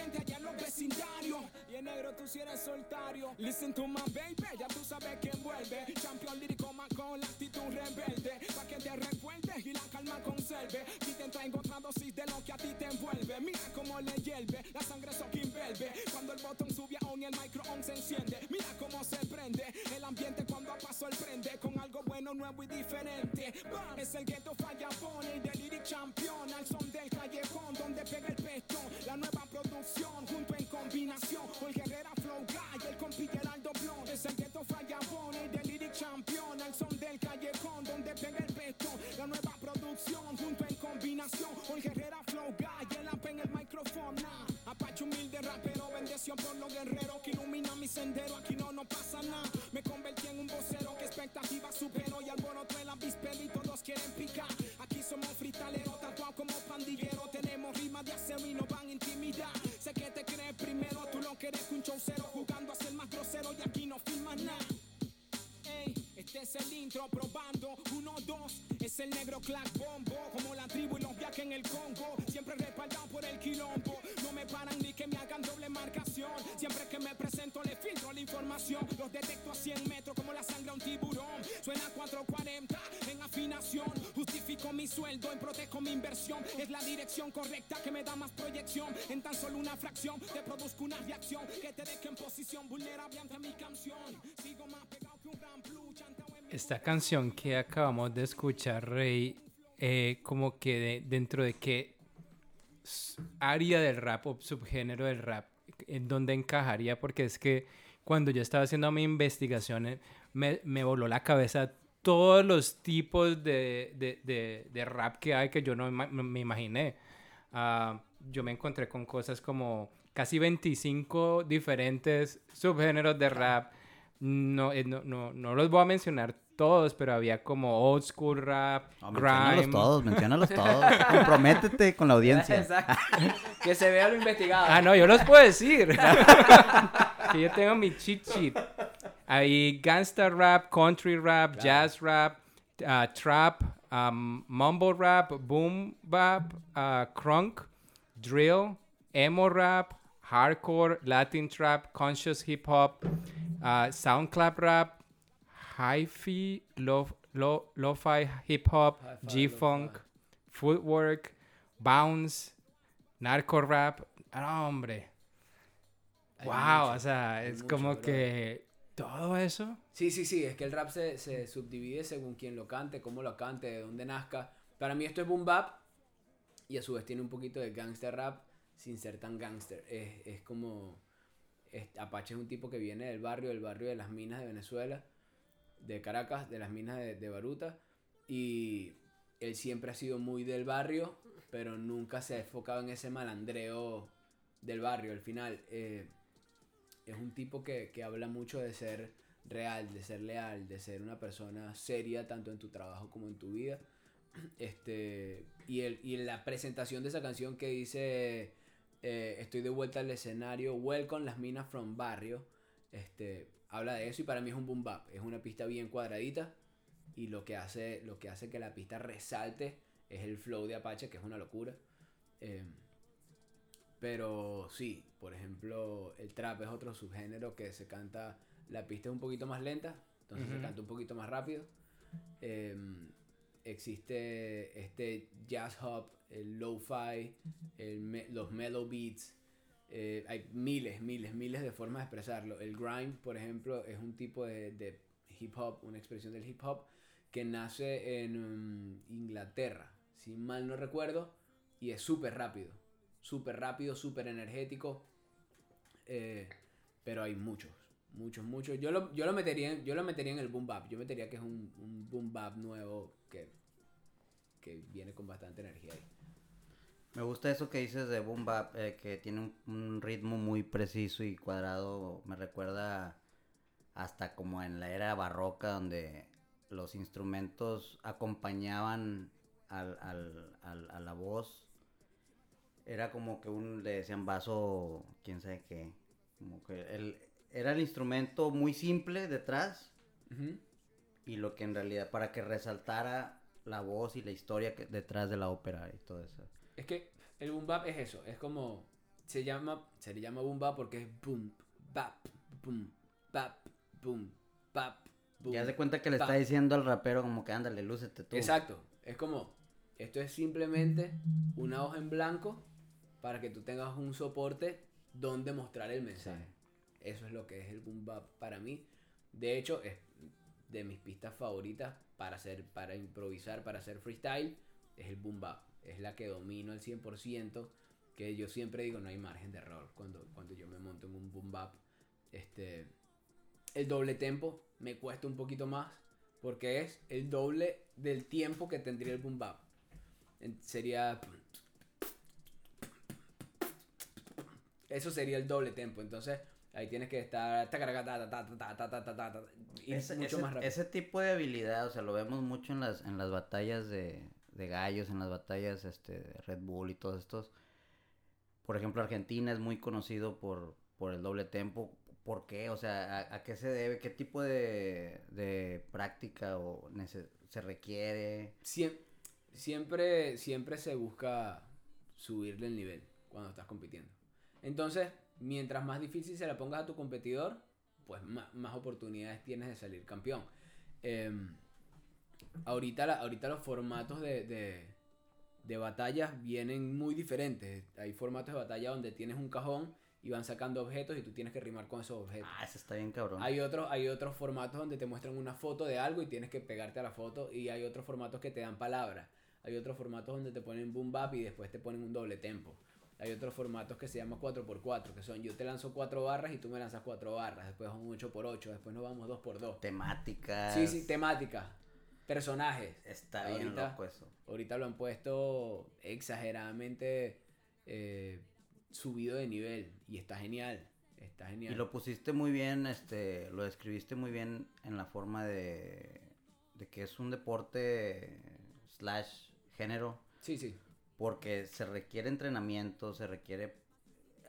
Allá en los vecindarios. Y en negro tú si eres soltario. Listen to my baby. Ya tú sabes quién vuelve. Champion lírico más con la actitud rebelde. Pa' que te recuerdes y la calma conserve. Y te traigo otra dosis de lo que a ti te envuelve. Mira cómo le hierve. La sangre so envuelve. Cuando el botón sube a on y el micro on se enciende. Mira cómo se prende. El ambiente cuando a paso el prende. Con algo bueno, nuevo y diferente. Es el ghetto falla pone. De lyric champion. Al son del callejón donde pega el pestón. La nueva producción junto en combinación. Con Herrera Flow Guy. El compi Geraldo Blon. Es el ghetto falla pone. De lyric champion. Al son del callejón donde pega el pestón. La nueva producción junto en combinación. Con Herrera Flow Guy. El app en el micrófono. Apache humilde rapero. Bendición por los guerreros que ilumina mi sendero. Aquí no nos pasa nada. Me convertí en un vocero que expectativa supero. Y alboroto el avispero y todos quieren picar. Aquí somos fristaleros, como pandilleros. Tenemos rimas de acero y nos van a intimidar. Sé que te crees primero, tú lo que eres un chaucero. Jugando a ser más grosero y aquí no filmas nada. Ey, este es el intro probando. Es el negro clack bombo. Como la tribu y los viajes en el Congo. Siempre respaldado por el quilombo. No me paran ni que me hagan doble marcación. Siempre que me presento le filtro la información. Los detecto a 100 metros como la sangre a un tiburón. Suena 440 en afinación. Justifico mi sueldo y protejo mi inversión. Es la dirección correcta que me da más proyección. En tan solo una fracción te produzco una reacción que te deje en posición vulnerable ante mi canción. Sigo más pegado que un gran mi Esta canción que acabamos de escuchar, Rey, eh, como que de- dentro de qué área del rap o subgénero del rap, en dónde encajaría, porque es que cuando yo estaba haciendo mi investigación, eh, me, me voló la cabeza todos los tipos de, de- de- rap que hay que yo no me imaginé. Ah, yo me encontré con cosas como casi 25 diferentes subgéneros de rap. No, eh, no, no, no los voy a mencionar todos, pero había como old school rap, No, menciónalos grime. todos, menciónalos todos. Comprométete con la audiencia. Exacto. que se vea lo investigado. Ah, no, yo los puedo decir. que yo tengo mi cheat sheet. Hay gangsta rap, country rap, jazz rap, ah, trap, um, mumble rap, boom bap, ah, crunk, drill, emo rap, hardcore, Latin trap, conscious hip hop, ah, soundclap rap, hi-fi, lo, lo, lo-fi hip hop, G-funk, footwork, bounce, narco rap. Ah, hombre. Hay wow, mucho, o sea, es mucho, como bro. que todo eso. Sí, sí, sí, es que el rap se, se subdivide según quién lo cante, cómo lo cante, de dónde nazca. Para mí esto es boom bap y a su vez tiene un poquito de gangster rap sin ser tan gangster. Es, es como... Apache es un tipo que viene del barrio, del barrio de las minas de Venezuela, de Caracas, de las minas de, de Baruta. Y él siempre ha sido muy del barrio, pero nunca se ha enfocado en ese malandreo del barrio. Al final, eh, es un tipo que, que habla mucho de ser real, de ser leal, de ser una persona seria tanto en tu trabajo como en tu vida. Este, y, el, y la presentación de esa canción que dice eh, Estoy de vuelta al escenario, Welcome las minas from barrio, este, habla de eso y para mí es un boom bap, es una pista bien cuadradita y lo que hace, lo que, hace que la pista resalte es el flow de Apache, que es una locura. Eh, pero sí, por ejemplo, el trap es otro subgénero que se canta, la pista es un poquito más lenta, entonces se Ujú. canta un poquito más rápido. Em, existe este jazz hop, el lo-fi, el me- los mellow beats. eh, hay miles, miles, miles de formas de expresarlo. El grime, por ejemplo, es un tipo de, de hip hop, una expresión del hip hop que nace en mm, Inglaterra, si mal no recuerdo, y es súper rápido, súper rápido, súper energético, eh, pero hay muchos, muchos, muchos. Yo lo, yo lo metería, en, yo lo metería en el boom bap, yo metería que es un, un boom bap nuevo que, que viene con bastante energía ahí. Me gusta eso que dices de boom bap, eh, que tiene un, ritmo muy preciso y cuadrado. Me recuerda hasta como en la era barroca donde los instrumentos acompañaban al, al, al- a la voz era como que un, le decían vaso, quién sabe qué. Como que el, era el instrumento muy simple detrás Ujú. y lo que en realidad, para que resaltara la voz y la historia que, detrás de la ópera y todo eso. Es que el boom bap es eso, es como se llama, se le llama boom bap porque es boom, bap, boom, bap, boom, bap, boom. Ya se cuenta que le bap. está diciendo al rapero como que ándale, lúcete tú. Exacto, es como esto es simplemente una hoja en blanco para que tú tengas un soporte donde mostrar el mensaje. Eso es lo que es el boom para mí. De hecho, es de mis pistas favoritas para hacer, para improvisar, para hacer freestyle, es el boom. Es la que domino al 100%, que yo siempre digo no hay margen de error cuando, cuando yo me monto en un boom bap. Este, el doble tempo me cuesta un poquito más porque es el doble del tiempo que tendría el boom bap. Sería eso sería el doble tempo. Entonces, Ahí tienes que estar. Y ese, mucho ese, más rápido. Ese tipo de habilidad, o sea, lo vemos mucho en las, en las batallas de, de gallos, en las batallas este, de Red Bull y todos estos. Por ejemplo, Argentina es muy conocido por, por el doble tempo. ¿Por qué? O sea, ¿a, a qué se debe? ¿Qué tipo de, de práctica o se requiere? Sie siempre, siempre se busca subirle el nivel cuando estás compitiendo. Entonces, mientras más difícil se la pongas a tu competidor, pues más, más oportunidades tienes de salir campeón. Em, ahorita, la- ahorita los formatos de, de, de batallas vienen muy diferentes. Hay formatos de batalla donde tienes un cajón y van sacando objetos y tú tienes que rimar con esos objetos. Ah, ese está bien cabrón. Hay otros, hay otros formatos donde te muestran una foto de algo y tienes que pegarte a la foto. Y hay otros formatos que te dan palabras. Hay otros formatos donde te ponen boom bap y después te ponen un doble tempo. Hay otros formatos que se llaman 4x4, que son yo te lanzo 4 barras y tú me lanzas 4 barras. Después un 8x8, después nos vamos 2x2. Temáticas. Sí, sí, temática. Personajes. Está bien Ahorita- loco eso. Ahorita lo han puesto exageradamente eh, subido de nivel. Y está genial. Está genial. Y lo pusiste muy bien, este, lo describiste muy bien en la forma de, de que es un deporte slash género, Sí, sí. Porque se requiere entrenamiento, se requiere,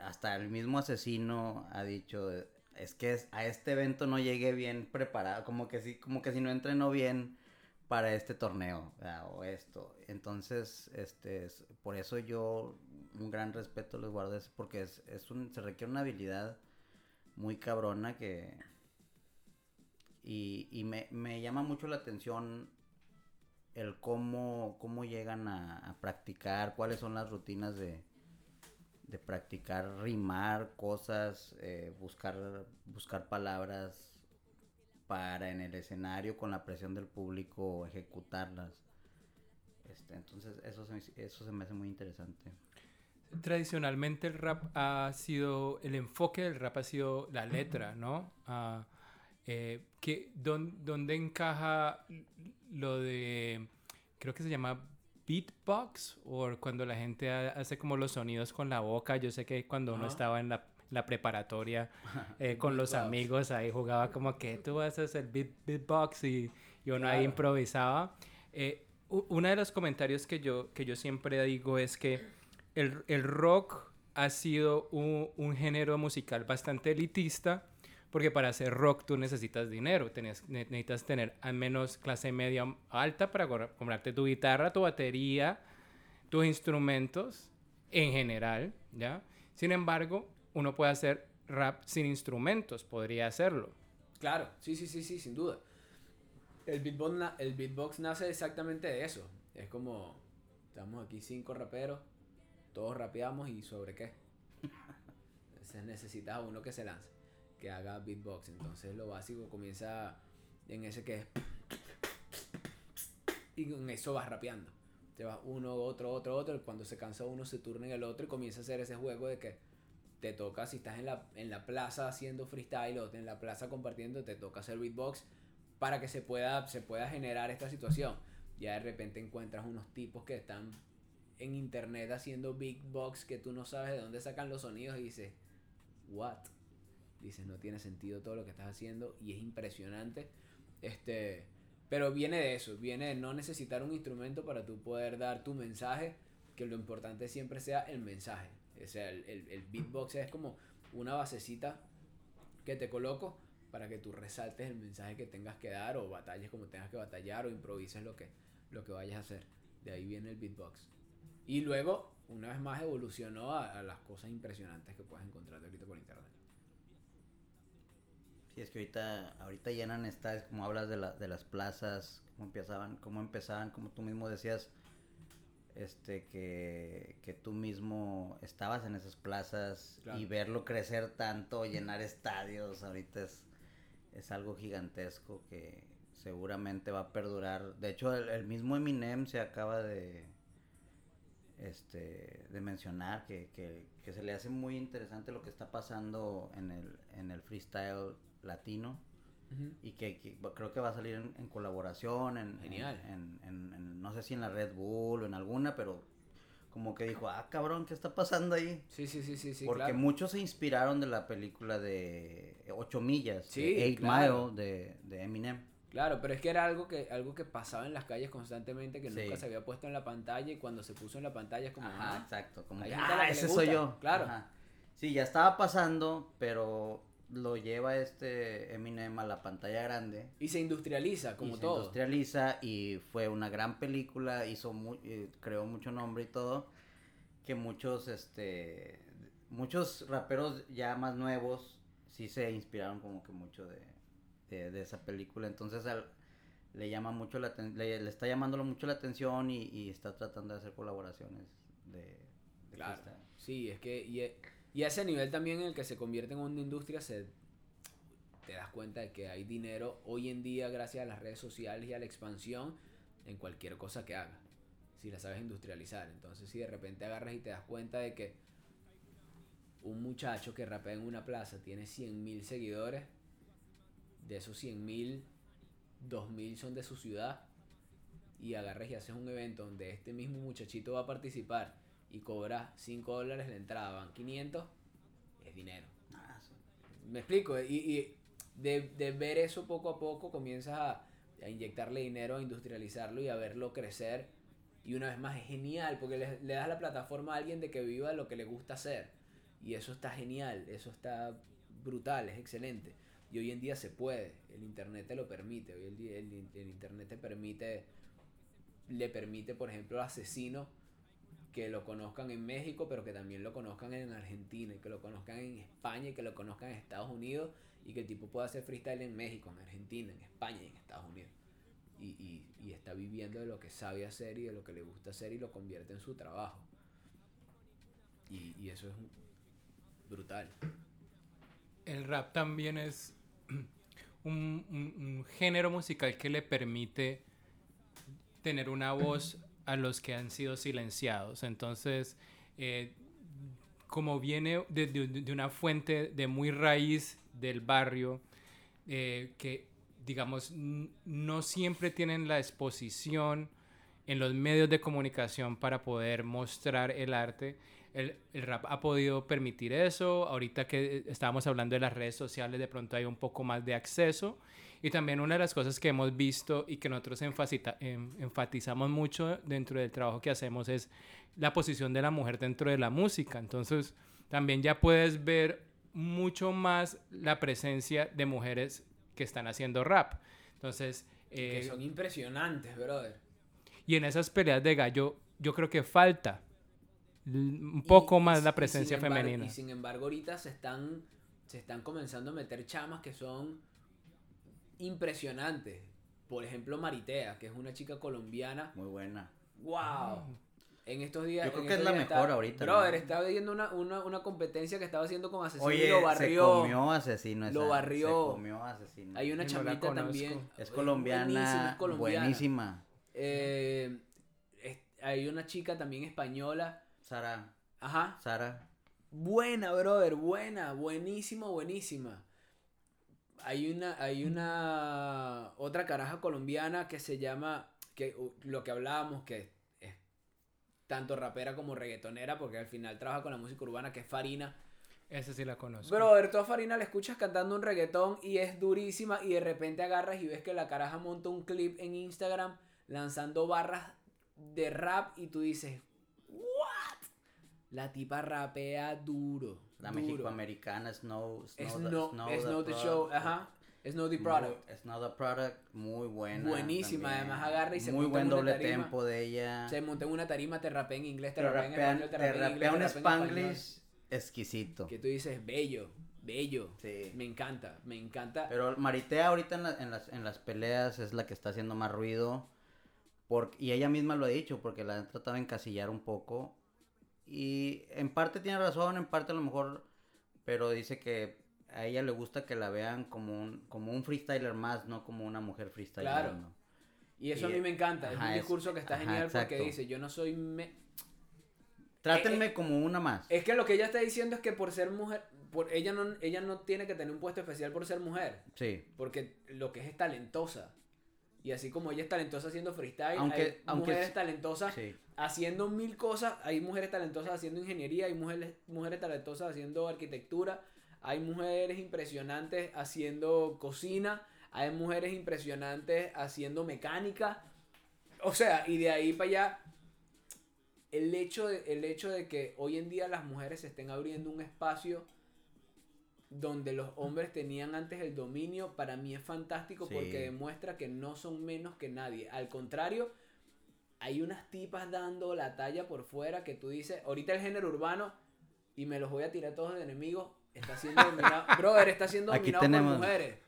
hasta el mismo asesino ha dicho, es que a este evento no llegué bien preparado, como que sí, como que si no entrenó bien para este torneo ¿verdad? o esto. Entonces, este, es- por eso yo un gran respeto les guardo porque es, es un, se requiere una habilidad muy cabrona que... Y, y me, me llama mucho la atención el cómo, cómo llegan a, practicar, cuáles son las rutinas de, de practicar, rimar cosas, eh, buscar, buscar palabras para en el escenario con la presión del público ejecutarlas. Este, entonces eso se, eso se me hace muy interesante. Tradicionalmente el rap ha sido, el enfoque del rap ha sido la letra, ¿no? Ah, eh, que, ¿dón- ¿Dónde encaja lo de, creo que se llama beatbox? O cuando la gente ha- hace como los sonidos con la boca. Yo sé que cuando uno Ajá. estaba en la, la preparatoria eh, con los amigos ahí jugaba como que tú haces el beat, beatbox y, y uno ahí Claro. improvisaba. Eh, uno de los comentarios que yo, que yo siempre digo es que el, el rock ha sido un, un género musical bastante elitista porque para hacer rock tú necesitas dinero, tenés- ne- necesitas tener al menos clase media alta para comprarte tu guitarra, tu batería, tus instrumentos en general, ¿ya? Sin embargo, uno puede hacer rap sin instrumentos, podría hacerlo. Claro, sí, sí, sí, sí, sin duda. El beatbox, na- el beatbox nace exactamente de eso. Es como, estamos aquí cinco raperos, todos rapeamos y sobre qué. Entonces necesitas uno que se lance, que haga beatbox. Entonces lo básico comienza en ese que es... Y con eso vas rapeando. Te vas uno, otro, otro, otro. Cuando se cansa uno, se turna en el otro y comienza a hacer ese juego de que te toca, si estás en la, en la plaza haciendo freestyle o en la plaza compartiendo, te toca hacer beatbox para que se pueda, se pueda generar esta situación. Ya de repente encuentras unos tipos que están en internet haciendo beatbox que tú no sabes de dónde sacan los sonidos y dices, what? Dices, no tiene sentido todo lo que estás haciendo y es impresionante. Este, Pero viene de eso, viene de no necesitar un instrumento para tú poder dar tu mensaje, que lo importante siempre sea el mensaje. O sea, el, el, el beatbox es como una basecita que te coloco para que tú resaltes el mensaje que tengas que dar o batalles como tengas que batallar o improvises lo que, lo que vayas a hacer. De ahí viene el beatbox. Y luego, una vez más, evolucionó a, a las cosas impresionantes que puedes encontrar ahorita por internet. Es que ahorita, ahorita llenan estadios, como hablas de, la, de las plazas, cómo empezaban, cómo empezaban, como tú mismo decías, este, que, que tú mismo estabas en esas plazas Claro. y verlo crecer tanto, llenar estadios, ahorita es, es algo gigantesco que seguramente va a perdurar. De hecho, el, el mismo Eminem se acaba de, este, de mencionar que, que, que se le hace muy interesante lo que está pasando en el, en el freestyle latino y que, creo que va a salir en, en colaboración, en, en- Genial. En, en- no sé si en la Red Bull o en alguna, pero como que dijo, ah, cabrón, ¿qué está pasando ahí? Sí, sí, sí, sí, sí. Porque claro. muchos se inspiraron de la película de 8 millas, Sí, de 8 claro. Mile de, de Eminem. Claro, pero es que era algo que, algo que pasaba en las calles constantemente, que Sí. nunca se había puesto en la pantalla y cuando se puso en la pantalla es como, Ajá, ah, exacto. Como ah, ese gusta", soy yo. claro. Ajá. Sí, ya estaba pasando, pero lo lleva este Eminem a la pantalla grande. y se industrializa como y se todo. industrializa y fue una gran película, hizo mu- eh, creó mucho nombre y todo, que muchos, este, muchos raperos ya más nuevos sí se inspiraron como que mucho de, de, de esa película, entonces al- le llama mucho la le, le está llamándolo mucho la atención y, y está tratando de hacer colaboraciones de, de Claro. Sí, es que y, e- y a ese nivel también en el que se convierte en una industria se te das cuenta de que hay dinero hoy en día gracias a las redes sociales y a la expansión en cualquier cosa que hagas. Si la sabes industrializar. Entonces si de repente agarras y te das cuenta de que un muchacho que rapea en una plaza tiene 100.000 seguidores, de esos 100.000, 2.000 son de su ciudad, y agarras y haces un evento donde este mismo muchachito va a participar y cobra 5 dólares la entrada, van 500, es dinero. Ah, sí. Me explico, y, y de, de ver eso poco a poco comienzas a, a inyectarle dinero, a industrializarlo y a verlo crecer. Y una vez más es genial porque le, le das la plataforma a alguien de que viva lo que le gusta hacer. Y eso está genial, eso está brutal, es excelente. Y hoy en día se puede, el internet te lo permite. Hoy en día el, in- el internet te permite, le permite, por ejemplo, al asesino que lo conozcan en México, pero que también lo conozcan en Argentina, y que lo conozcan en España, y que lo conozcan en Estados Unidos, y que el tipo pueda hacer freestyle en México, en Argentina, en España y en Estados Unidos. Y, y, está viviendo de lo que sabe hacer y de lo que le gusta hacer y lo convierte en su trabajo. Y, eso es brutal. El rap también es un género musical que le permite tener una voz a los que han sido silenciados. Entonces, eh, como viene de, de- de una fuente de muy raíz del barrio, eh, que digamos no siempre tienen la exposición en los medios de comunicación para poder mostrar el arte. El, el rap ha podido permitir eso. Ahorita que eh, estábamos hablando de las redes sociales, de pronto hay un poco más de acceso. Y también una de las cosas que hemos visto y que nosotros em- enfatizamos mucho dentro del trabajo que hacemos es la posición de la mujer dentro de la música. Entonces, también ya puedes ver mucho más la presencia de mujeres que están haciendo rap. Entonces, que eh, son impresionantes, brother. y en esas peleas de gallo, yo creo que falta un Y- poco y más la y presencia embargo- femenina. Y sin embargo, ahorita se están, se están comenzando a meter chamas que son impresionantes. Por ejemplo, Maritea, que es una chica colombiana. Muy buena. ¡Wow! En estos días. Yo creo que es la mejor está- ahorita, Brother, ¿no? estaba viendo una, una, una competencia que estaba haciendo con Asesino y lo se barrió. comió asesino. Lo barrió. Se comió asesino. Hay una chamita también. Es colombiana, buenísima, es colombiana. buenísima. Eh, es- hay una chica también española. Sara, Ajá. Sara. Buena, brother, buena, buenísima, buenísima. Hay una, hay una otra caraja colombiana que se llama, que uh, lo que hablábamos, que es tanto rapera como reggaetonera, porque al final trabaja con la música urbana, que es Farina. Esa sí la conozco. Brother, tú a Farina la escuchas cantando un reggaetón y es durísima y de repente agarras y ves que la caraja monta un clip en Instagram lanzando barras de rap y tú dices, ¿what? La tipa rapea duro. La duro. mexicoamericana Snow. Es the- no, es no the show, ajá. Es no the Muy- product. Snow the Product, muy buena. Buenísima, también. además agarra y se Muy monta en buen una doble tarima. tempo de ella. Se monta en una tarima, te rapea en inglés, te, Te rapea en español, te rapea en inglés, un spanglish exquisito. Que tú dices, bello, bello. Sí. Me encanta, me encanta. Pero Maritea ahorita en, la- en las, en las peleas es la que está haciendo más ruido. Por, y ella misma lo ha dicho, porque la han tratado de encasillar un poco. Y en parte tiene razón, en parte a lo mejor, pero dice que a ella le gusta que la vean como un, como un freestyler más, no como una mujer freestyler. Claro. ¿no? y eso a mí me encanta. es un es- discurso que está ajá, genial porque dice, yo no soy... me- Trátenme Eh, como una más. Es que lo que ella está diciendo es que por ser mujer, por ella no, ella no tiene que tener un puesto especial por ser mujer, Sí. porque lo que es es talentosa. Y así como ella es talentosa haciendo freestyle, Aunque- hay aunque mujeres sí- talentosas Sí. haciendo mil cosas, hay mujeres talentosas haciendo ingeniería, hay mujeres, mujeres talentosas haciendo arquitectura, hay mujeres impresionantes haciendo cocina, hay mujeres impresionantes haciendo mecánica. O sea, y de ahí para allá, el hecho de, el hecho de que hoy en día las mujeres se estén abriendo un espacio donde los hombres tenían antes el dominio, para mí es fantástico Sí. porque demuestra que no son menos que nadie. Al contrario, hay unas tipas dando la talla por fuera que tú dices, ahorita el género urbano, y me los voy a tirar todos de enemigos, está siendo dominado, brother, está siendo dominado tenemos- por mujeres.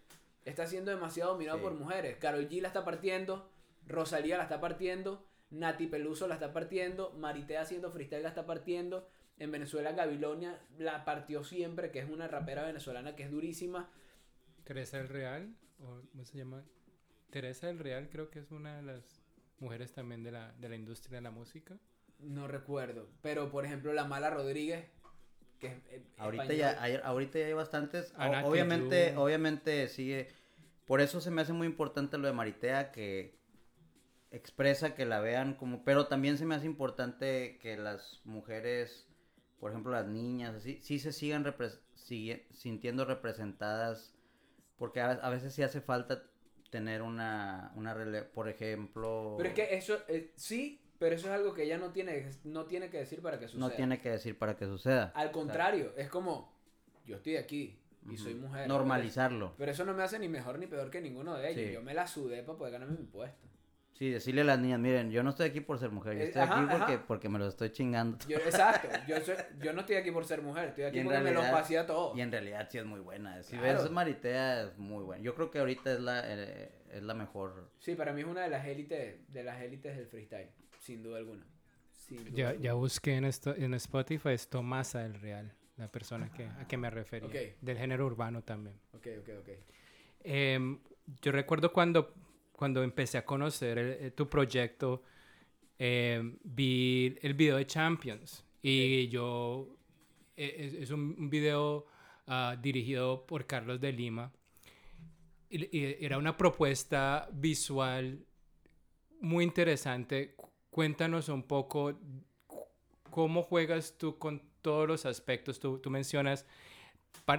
Está siendo demasiado dominado Sí. por mujeres. Carol G la está partiendo, Rosalía la está partiendo, Nati Peluso la está partiendo, Maritea haciendo freestyle la está partiendo. En Venezuela Gabilonia la partió siempre, que es una rapera venezolana que es durísima. Teresa del Real, o ¿cómo se llama? Teresa del Real creo que es una de las mujeres también de la, de la industria de la música. No recuerdo. Pero por ejemplo la Mala Rodríguez, que es eh, Ahorita ya, hay, ahorita ya hay bastantes. O- obviamente, obviamente sigue. Por eso se me hace muy importante lo de Maritea, que expresa que la vean como. Pero también se me hace importante que las mujeres, por ejemplo las niñas, así, sí se sigan sigue- sintiendo representadas. Porque a, a veces sí hace falta tener una, una por ejemplo. Pero es que eso, eh, sí, pero eso es algo que ella no tiene, no tiene que decir para que suceda. no tiene que decir para que suceda. Al contrario, es como, yo estoy aquí y soy mujer. Normalizarlo. Pero eso no me hace ni mejor ni peor que ninguno de ellos. Sí. Yo me la sudé para poder ganarme mi puesto. Sí, decirle a las niñas, miren, yo no estoy aquí por ser mujer, yo Eh, estoy ajá, aquí porque, ajá. porque me lo estoy chingando. Yo, exacto, yo, soy- yo no estoy aquí por ser mujer, estoy aquí porque me lo pasé a todo. Y en realidad sí es muy buena. Si Claro. ves Maritea es muy buena. Yo creo que ahorita es la, eh, es la mejor. Sí, para mí es una de las élites, de las élites del freestyle, sin duda alguna. Sin duda Ya, alguna. ya busqué en, esto, en Spotify, es Tomasa del Real, la persona que, a que me refería. Del género urbano también. Ok, ok, ok. Em, yo recuerdo cuando, cuando empecé a conocer el- eh, tu proyecto, em, vi el video de Champions y yo, es, es un, video ah, dirigido por Carlos de Lima y, y era una propuesta visual muy interesante. Cu- Cuéntanos un poco cómo juegas tú con todos los aspectos. Tú, tú mencionas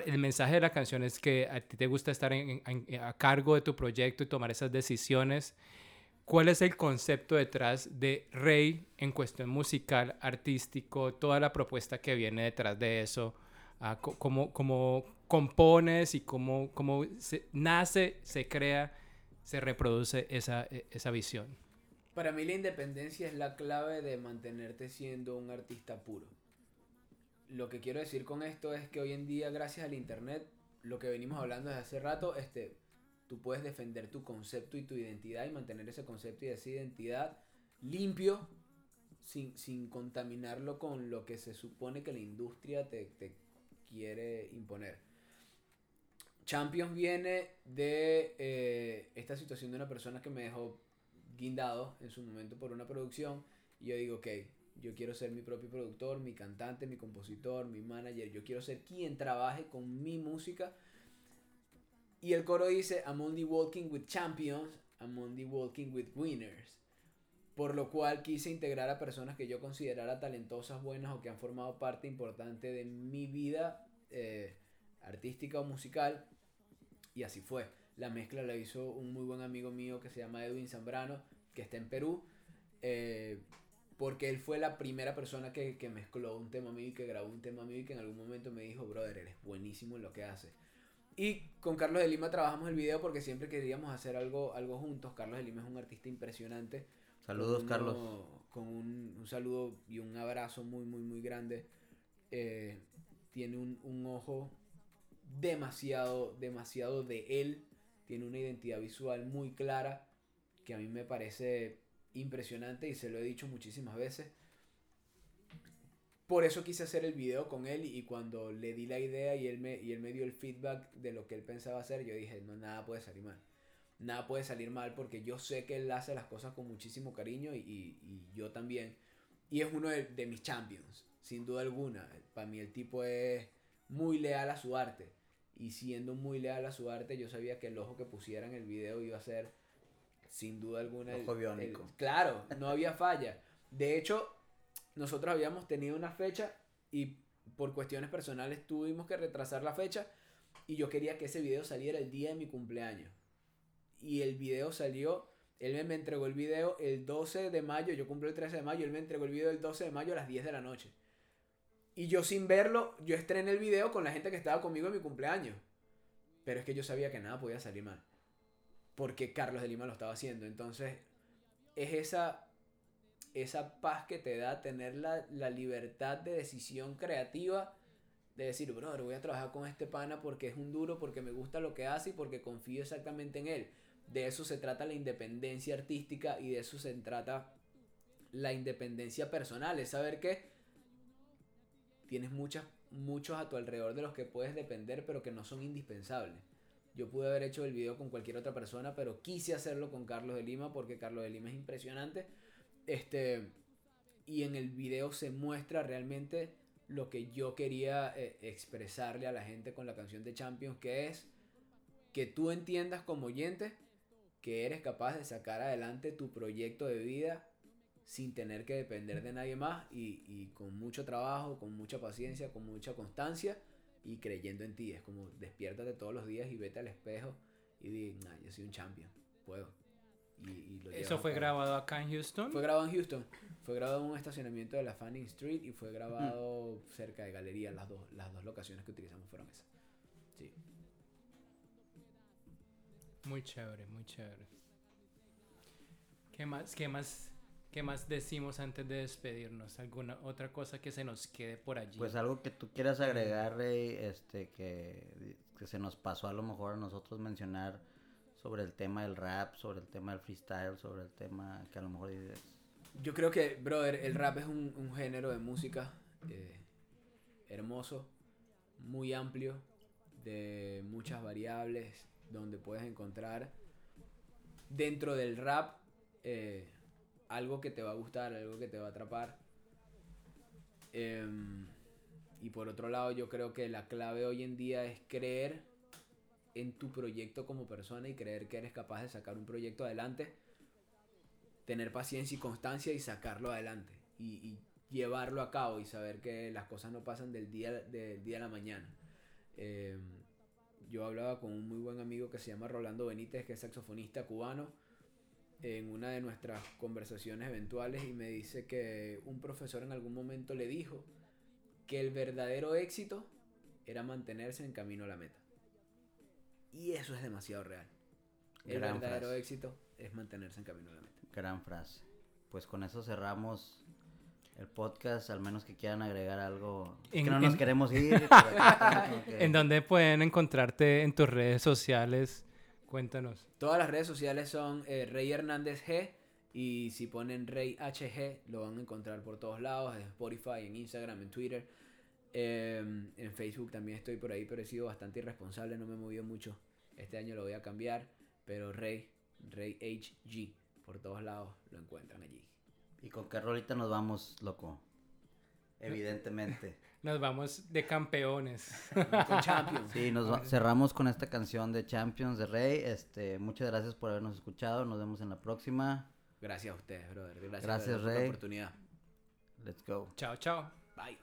el mensaje de la canción es que a ti te gusta estar en- en- a cargo de tu proyecto y tomar esas decisiones. ¿Cuál es el concepto detrás de Rey en cuestión musical, artístico, toda la propuesta que viene detrás de eso? Ah, ¿Cómo, cómo compones y cómo, cómo se- nace, se crea, se reproduce esa, e- esa visión? Para mí la independencia es la clave de mantenerte siendo un artista puro. Lo que quiero decir con esto es que hoy en día, gracias al internet, lo que venimos hablando desde hace rato, este, tú puedes defender tu concepto y tu identidad y mantener ese concepto y esa identidad limpio, sin, sin contaminarlo con lo que se supone que la industria te, te quiere imponer. Champions viene de eh, esta situación de una persona que me dejó guindado en su momento por una producción y yo digo, ok, yo quiero ser mi propio productor, mi cantante, mi compositor, mi manager, yo quiero ser quien trabaje con mi música. Y el coro dice, I'm only walking with champions, I'm only walking with winners. Por lo cual quise integrar a personas que yo considerara talentosas, buenas o que han formado parte importante de mi vida eh, artística o musical. Y así fue. La mezcla la hizo un muy buen amigo mío que se llama Edwin Zambrano, que está en Perú. eh, porque él fue la primera persona que, que mezcló un tema mío y que grabó un tema mío y que en algún momento me dijo, brother, eres buenísimo en lo que haces. Y con Carlos de Lima trabajamos el video porque siempre queríamos hacer algo, algo juntos. Carlos de Lima es un artista impresionante. Saludos, Carlos. Con un, un saludo y un abrazo muy, muy, muy grande. Eh, tiene un, un ojo demasiado, demasiado de él. Tiene una identidad visual muy clara que a mí me parece impresionante y se lo he dicho muchísimas veces. Por eso quise hacer el video con él y cuando le di la idea y él me, y él me dio el feedback de lo que él pensaba hacer, yo dije, no, nada puede salir mal. Nada puede salir mal porque yo sé que él hace las cosas con muchísimo cariño y, y- yo también. Y es uno de, de mis champions, sin duda alguna. Para mí el tipo es muy leal a su arte. Y siendo muy leal a su arte, yo sabía que el ojo que pusiera en el video iba a ser, sin duda alguna, Ojo biónico. el- claro, no había falla. De hecho, nosotros habíamos tenido una fecha y por cuestiones personales tuvimos que retrasar la fecha y yo quería que ese video saliera el día de mi cumpleaños. Y el video salió, él me- me entregó el video el 12 de mayo, yo cumplo el 13 de mayo, él me entregó el video el 12 de mayo a las 10 de la noche. Y yo sin verlo, yo estrené el video con la gente que estaba conmigo en mi cumpleaños. Pero es que yo sabía que nada podía salir mal. Porque Carlos de Lima lo estaba haciendo. Entonces, es esa, esa paz que te da tener la, la libertad de decisión creativa. De decir, brother, voy a trabajar con este pana porque es un duro, porque me gusta lo que hace y porque confío exactamente en él. De eso se trata la independencia artística y de eso se trata la independencia personal. Es saber que tienes muchas, muchos a tu alrededor de los que puedes depender, pero que no son indispensables. Yo pude haber hecho el video con cualquier otra persona, pero quise hacerlo con Carlos de Lima porque Carlos de Lima es impresionante. Este, y en el video se muestra realmente lo que yo quería eh, expresarle a la gente con la canción de Champions, que es que tú entiendas como oyente que eres capaz de sacar adelante tu proyecto de vida sin tener que depender de nadie más y, y con mucho trabajo, con mucha paciencia, con mucha constancia y creyendo en ti. Es como despiértate todos los días y vete al espejo y di, nah, yo soy un champion, puedo. Y, y lo llevas ¿Eso fue grabado acá en Houston? Fue grabado en Houston. Fue grabado en un estacionamiento de la Fanning Street y fue grabado cerca de Galería. Las dos, las dos locaciones que utilizamos fueron esas. Sí. Muy chévere, muy chévere. ¿Qué más, qué más, qué más decimos antes de despedirnos? ¿Alguna otra cosa que se nos quede por allí? Pues algo que tú quieras agregar, Rey, este, que, que se nos pasó a lo mejor a nosotros mencionar sobre el tema del rap, sobre el tema del freestyle, sobre el tema que a lo mejor dices, Yo creo que, brother, el rap es un, un género de música eh, hermoso, muy amplio, de muchas variables, donde puedes encontrar dentro del rap eh, algo que te va a gustar, algo que te va a atrapar. Em, y por otro lado, yo creo que la clave hoy en día es creer en tu proyecto como persona y creer que eres capaz de sacar un proyecto adelante tener paciencia y constancia y sacarlo adelante y, llevarlo a cabo y saber que las cosas no pasan del día, del día a la mañana. Eh, yo hablaba con un muy buen amigo que se llama Rolando Benítez, que es saxofonista cubano, en una de nuestras conversaciones eventuales y me dice que un profesor en algún momento le dijo que el verdadero éxito era mantenerse en camino a la meta. Y eso es demasiado real. El Gran verdadero frase. éxito es mantenerse en camino a la meta. gran frase. Pues con eso cerramos el podcast, al menos que quieran agregar algo. Es En- que no nos en- queremos ir. ¿En dónde pueden encontrarte en tus redes sociales? Cuéntanos. Todas las redes sociales son eh, Rey Hernández G. Y si ponen Rey HG, lo van a encontrar por todos lados: en Spotify, en Instagram, en Twitter. Eh, en Facebook también estoy por ahí, pero he sido bastante irresponsable, no me he movido mucho. Este año lo voy a cambiar. Pero Rey, Rey HG, por todos lados lo encuentran allí. ¿Y con qué rolita nos vamos, loco? Evidentemente. Nos vamos de campeones. Con Champions. Sí, nos va- cerramos con esta canción de Champions de Rey. Este, muchas gracias por habernos escuchado. Nos vemos en la próxima. Gracias a ustedes, brother. Gracias, Gracias, brother, por la Rey. oportunidad. Let's go. chao, chao. Bye.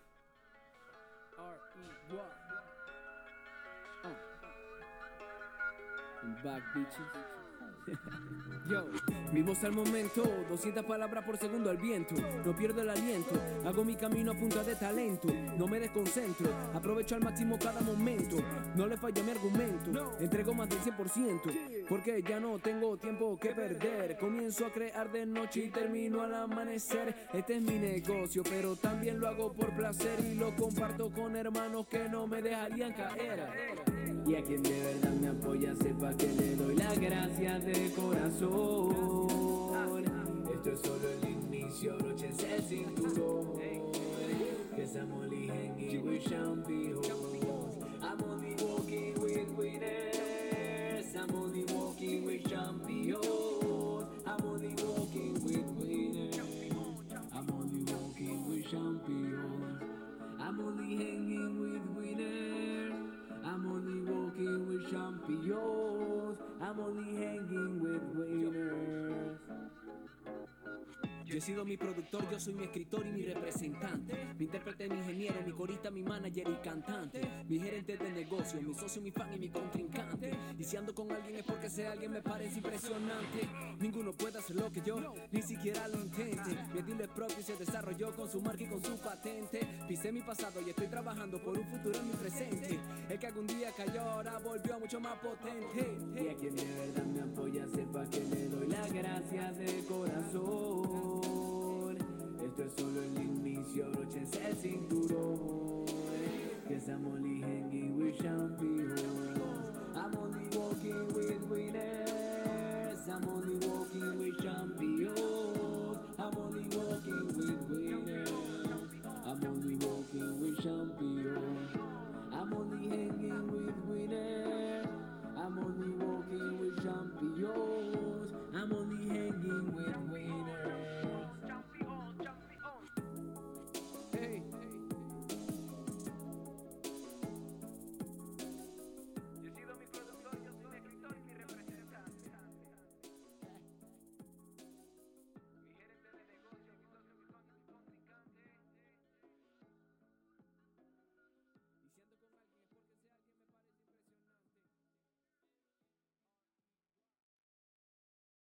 Bitches. Yo, vivo al momento, 200 palabras por segundo al viento. No pierdo el aliento, hago mi camino a punta de talento. No me desconcentro, aprovecho al máximo cada momento. No le falla mi argumento, entrego más del 100%. Porque ya no tengo tiempo que perder. Comienzo a crear de noche y termino al amanecer. Este es mi negocio, pero también lo hago por placer y lo comparto con hermanos que no me dejarían caer. Y a quien de verdad me apoya sepa que le doy las gracias de corazón. Esto es solo el inicio, brochense el cinturón. Que estamos hanging with champions. I'm only walking with winners. I'm only walking with champions. I'm only walking with winners. I'm only walking with champions. I'm only hanging with champions. I'm only hanging with winners. Sido mi productor, yo soy mi escritor y mi representante. Mi intérprete, mi ingeniero, mi corista, mi manager y cantante. Mi gerente de negocio, mi socio, mi fan y mi contrincante. Y si ando con alguien es porque ese alguien me parece impresionante. Ninguno puede hacer lo que yo, ni siquiera lo intente. Mi estilo es propio y se desarrolló con su marca y con su patente. Pisé mi pasado y estoy trabajando por un futuro en mi presente. El que algún día cayó ahora volvió mucho más potente. Y a quien de verdad me apoya sepa que le doy las gracias de corazón. Esto es solo el inicio, broches el cinturón. Yes, I'm hanging with champions. I'm only walking with winners. I'm only walking with champions. I'm only walking with winners. I'm only walking with champions. I'm only hanging with winners. I'm only walking with champions.